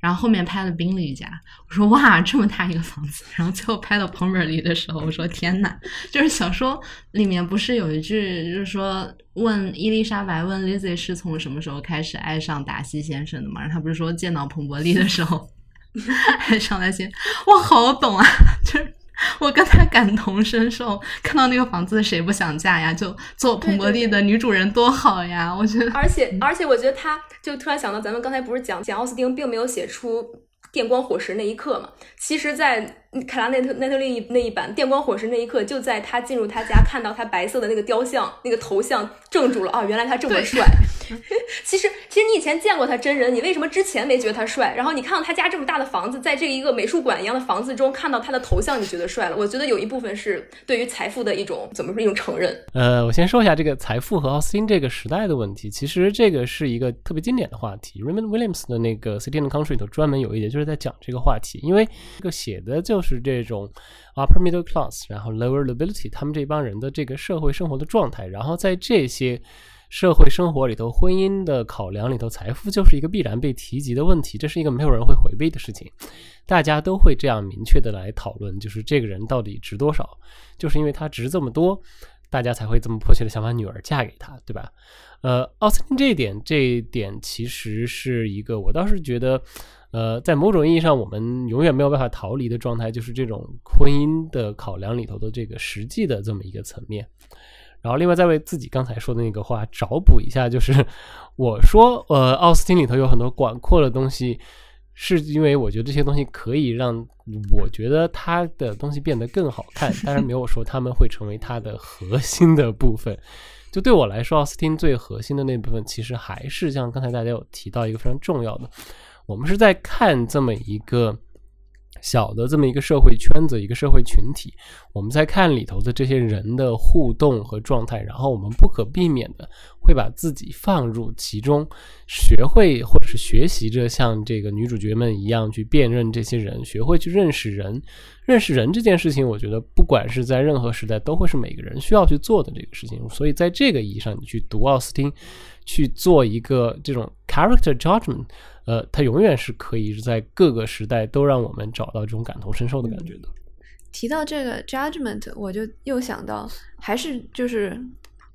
然后后面拍了宾利一家，我说哇，这么大一个房子。然后最后拍到 Pomberly 的时候，我说天呐，就是小说里面不是有一句，就是说问伊丽莎白问 Lizzie 是从什么时候开始爱上达西先生的嘛？然后他不是说见到彭伯利的时候 爱上达西？哇，好懂啊，就是。我跟他感同身受，看到那个房子谁不想嫁呀？就做彭博利的女主人多好呀！我觉得，而且而且，我觉得他就突然想到，咱们刚才不是讲简奥斯汀并没有写出电光火石那一刻嘛？其实，在凯拉内特内特利那一版电光火石那一刻，就在他进入他家看到他白色的那个雕像那个头像怔住了啊！原来他这么帅。其实，其实你以前见过他真人，你为什么之前没觉得他帅？然后你看到他家这么大的房子，在这一个美术馆一样的房子中看到他的头像，你觉得帅了？我觉得有一部分是对于财富的一种怎么说一种承认。呃，我先说一下这个财富和奥斯汀这个时代的问题。其实这个是一个特别经典的话题。Raymond Williams 的那个《City and Country》里头专门有一节就是在讲这个话题，因为这个写的就是这种 upper middle class，然后 lower nobility 他们这帮人的这个社会生活的状态，然后在这些。社会生活里头、婚姻的考量里头，财富就是一个必然被提及的问题，这是一个没有人会回避的事情，大家都会这样明确的来讨论，就是这个人到底值多少，就是因为他值这么多，大家才会这么迫切的想把女儿嫁给他，对吧？呃，奥斯汀这一点，这一点其实是一个，我倒是觉得，呃，在某种意义上，我们永远没有办法逃离的状态，就是这种婚姻的考量里头的这个实际的这么一个层面。然后，另外再为自己刚才说的那个话找补一下，就是我说，呃，奥斯汀里头有很多广阔的东西，是因为我觉得这些东西可以让我觉得他的东西变得更好看，当然没有说他们会成为他的核心的部分。就对我来说，奥斯汀最核心的那部分，其实还是像刚才大家有提到一个非常重要的，我们是在看这么一个。小的这么一个社会圈子，一个社会群体，我们在看里头的这些人的互动和状态，然后我们不可避免的会把自己放入其中，学会或者是学习着像这个女主角们一样去辨认这些人，学会去认识人。认识人这件事情，我觉得不管是在任何时代，都会是每个人需要去做的这个事情。所以在这个意义上，你去读奥斯汀，去做一个这种 character judgment。呃，它永远是可以在各个时代都让我们找到这种感同身受的感觉的。提到这个 judgment，我就又想到，还是就是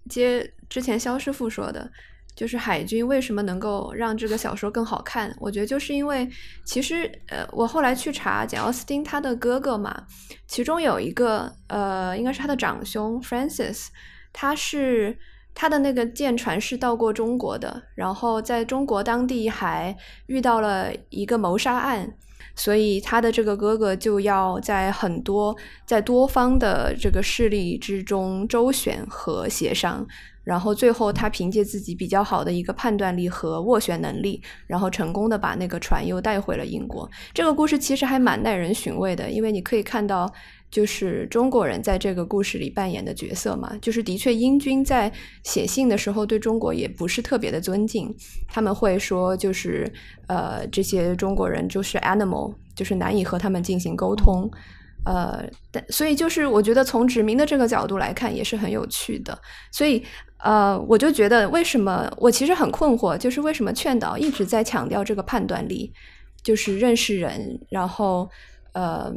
接之前肖师傅说的，就是海军为什么能够让这个小说更好看？我觉得就是因为，其实呃，我后来去查简奥斯汀他的哥哥嘛，其中有一个呃，应该是他的长兄 Francis，他是。他的那个舰船是到过中国的，然后在中国当地还遇到了一个谋杀案，所以他的这个哥哥就要在很多在多方的这个势力之中周旋和协商，然后最后他凭借自己比较好的一个判断力和斡旋能力，然后成功的把那个船又带回了英国。这个故事其实还蛮耐人寻味的，因为你可以看到。就是中国人在这个故事里扮演的角色嘛，就是的确英军在写信的时候对中国也不是特别的尊敬，他们会说就是呃这些中国人就是 animal，就是难以和他们进行沟通，呃，但所以就是我觉得从殖民的这个角度来看也是很有趣的，所以呃我就觉得为什么我其实很困惑，就是为什么劝导一直在强调这个判断力，就是认识人，然后呃。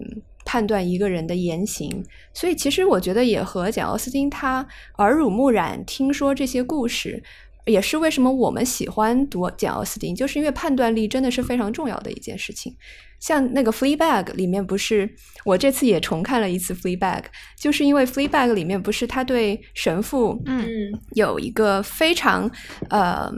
判断一个人的言行，所以其实我觉得也和简奥斯汀他耳濡目染，听说这些故事，也是为什么我们喜欢读简奥斯汀，就是因为判断力真的是非常重要的一件事情。像那个《Fleabag》里面不是，我这次也重看了一次《Fleabag》，就是因为《Fleabag》里面不是他对神父嗯有一个非常呃。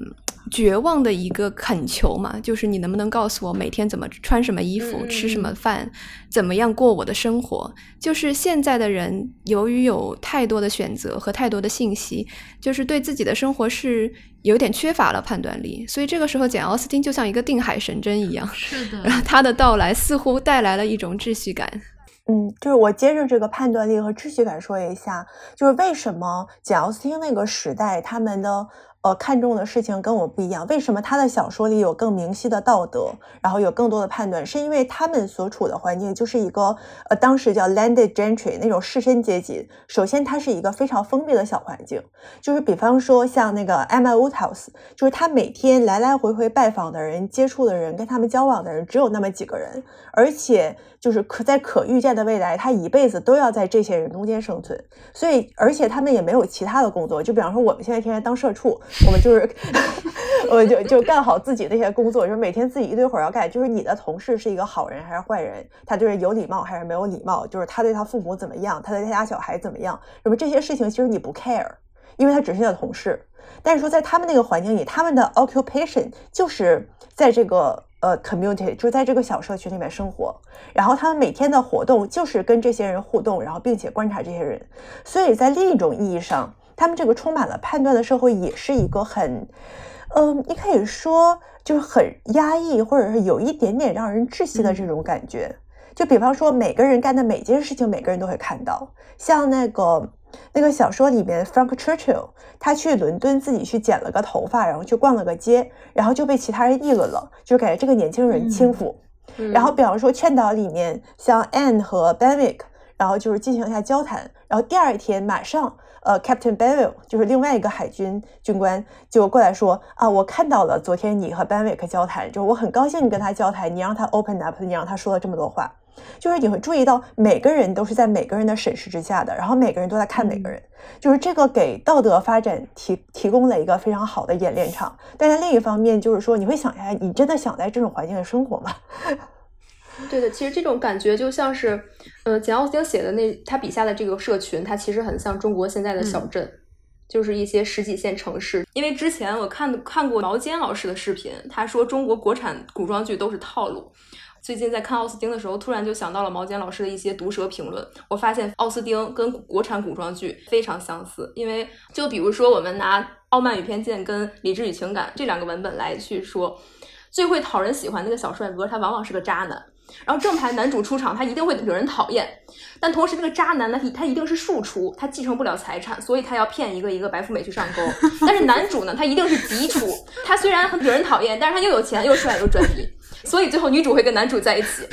绝望的一个恳求嘛，就是你能不能告诉我每天怎么穿什么衣服、吃什么饭，怎么样过我的生活？就是现在的人由于有太多的选择和太多的信息，就是对自己的生活是有点缺乏了判断力。所以这个时候，简奥斯汀就像一个定海神针一样，是的，他的到来似乎带来了一种秩序感。嗯，就是我接着这个判断力和秩序感说一下，就是为什么简奥斯汀那个时代他们的。呃，看重的事情跟我不一样。为什么他的小说里有更明晰的道德，然后有更多的判断？是因为他们所处的环境就是一个呃，当时叫 landed gentry 那种士绅阶级。首先，它是一个非常封闭的小环境，就是比方说像那个 Emma Woodhouse，就是他每天来来回回拜访的人、接触的人、跟他们交往的人只有那么几个人，而且就是可在可预见的未来，他一辈子都要在这些人中间生存。所以，而且他们也没有其他的工作，就比方说我们现在天天当社畜。我们就是，我们就就干好自己那些工作，就是每天自己一堆活要干。就是你的同事是一个好人还是坏人，他就是有礼貌还是没有礼貌，就是他对他父母怎么样，他对他家小孩怎么样，什么这些事情其实你不 care，因为他只是你的同事。但是说在他们那个环境里，他们的 occupation 就是在这个呃 community，就在这个小社区里面生活，然后他们每天的活动就是跟这些人互动，然后并且观察这些人。所以在另一种意义上。他们这个充满了判断的社会，也是一个很，嗯，你可以说就是很压抑，或者是有一点点让人窒息的这种感觉。就比方说，每个人干的每件事情，每个人都会看到。像那个那个小说里面，Frank Churchill，他去伦敦自己去剪了个头发，然后去逛了个街，然后就被其他人议论了，就是感觉这个年轻人轻浮。然后，比方说《劝导》里面，像 Anne 和 Benwick。然后就是进行一下交谈。然后第二天马上，呃，Captain Benwick 就是另外一个海军军官就过来说啊，我看到了昨天你和 Benwick 交谈，就我很高兴你跟他交谈，你让他 open up，你让他说了这么多话。就是你会注意到每个人都是在每个人的审视之下的，然后每个人都在看每个人，就是这个给道德发展提提供了一个非常好的演练场。但在另一方面，就是说你会想一下，你真的想在这种环境里生活吗？对的，其实这种感觉就像是，呃，简奥斯汀写的那他笔下的这个社群，它其实很像中国现在的小镇，就是一些十几线城市。因为之前我看看过毛尖老师的视频，他说中国国产古装剧都是套路。最近在看奥斯汀的时候，突然就想到了毛尖老师的一些毒舌评论。我发现奥斯汀跟国产古装剧非常相似，因为就比如说我们拿《傲慢与偏见》跟《理智与情感》这两个文本来去说，最会讨人喜欢那个小帅哥，他往往是个渣男。然后正牌男主出场，他一定会惹人讨厌，但同时那个渣男呢，他一定是庶出，他继承不了财产，所以他要骗一个一个白富美去上钩。但是男主呢，他一定是嫡出，他虽然很惹人讨厌，但是他又有钱又帅又专一，所以最后女主会跟男主在一起。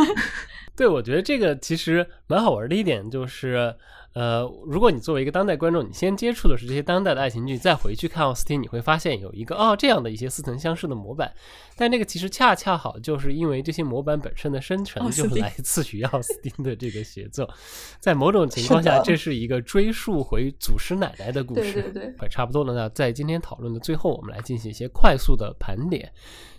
对，我觉得这个其实蛮好玩的一点就是。呃，如果你作为一个当代观众，你先接触的是这些当代的爱情剧，再回去看奥斯汀，你会发现有一个哦这样的一些似曾相识的模板。但那个其实恰恰好就是因为这些模板本身的生成就来 自于奥斯汀的这个写作，在某种情况下，这是一个追溯回祖师奶奶的故事。对对对，快差不多了。那在今天讨论的最后，我们来进行一些快速的盘点。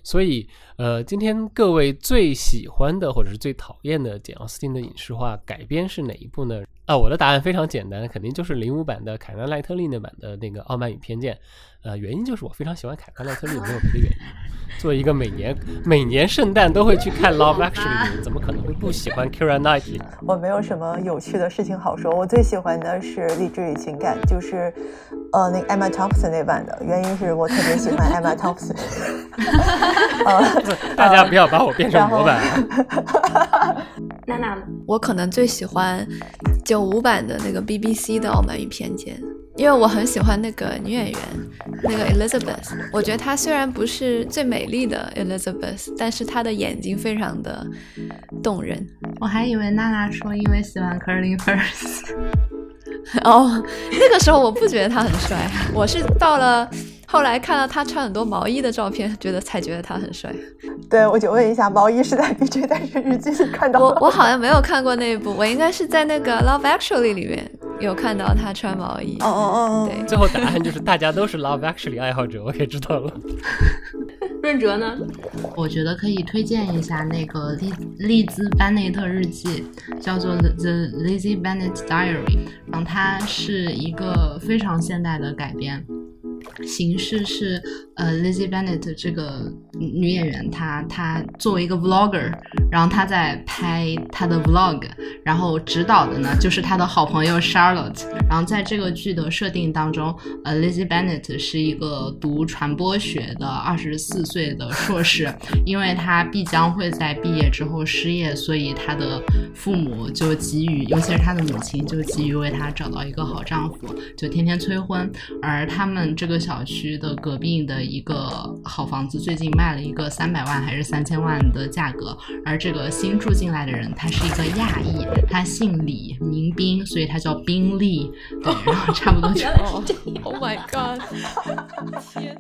所以，呃，今天各位最喜欢的或者是最讨厌的简奥斯汀的影视化改编是哪一部呢？啊，我的答案非常简单，肯定就是零五版的凯纳奈特利那版的那个《傲慢与偏见》。呃，原因就是我非常喜欢凯纳奈特利，没有别的原因。作为一个每年每年圣诞都会去看《Love Actually》的人，怎么可能会不喜欢 Kira Knightley？我没有什么有趣的事情好说。我最喜欢的是《励志与情感》，就是呃那个 Emma Thompson 那版的。原因是我特别喜欢 Emma Thompson。大家不要把我变成模板。娜娜，我可能最喜欢九五版的那个 BBC 的《傲慢与偏见》。因为我很喜欢那个女演员，那个 Elizabeth。我觉得她虽然不是最美丽的 Elizabeth，但是她的眼睛非常的动人。我还以为娜娜说因为喜欢 Curly First。哦，那个时候我不觉得他很帅，我是到了后来看到他穿很多毛衣的照片，觉得才觉得他很帅。对，我就问一下，毛衣是在《B J 单身日记》里看到的？我我好像没有看过那一部，我应该是在那个《Love Actually》里面有看到他穿毛衣。哦哦哦，对。最后答案就是大家都是《Love Actually》爱好者，我也知道了。润哲呢？我觉得可以推荐一下那个利利兹班内特日记，叫做《The Lizzie Bennet Diary》，然后它是一个非常现代的改编。形式是，呃，Lizzie Bennet 这个女演员，她她作为一个 vlogger，然后她在拍她的 vlog，然后指导的呢就是她的好朋友 Charlotte。然后在这个剧的设定当中，呃，Lizzie Bennet 是一个读传播学的二十四岁的硕士，因为她必将会在毕业之后失业，所以她的父母就急于，尤其是她的母亲就急于为她找到一个好丈夫，就天天催婚，而他们这个个。小区的隔壁的一个好房子，最近卖了一个三百万还是三千万的价格。而这个新住进来的人，他是一个亚裔，他姓李，名斌，所以他叫宾利。对，然后差不多就。Oh my god！天。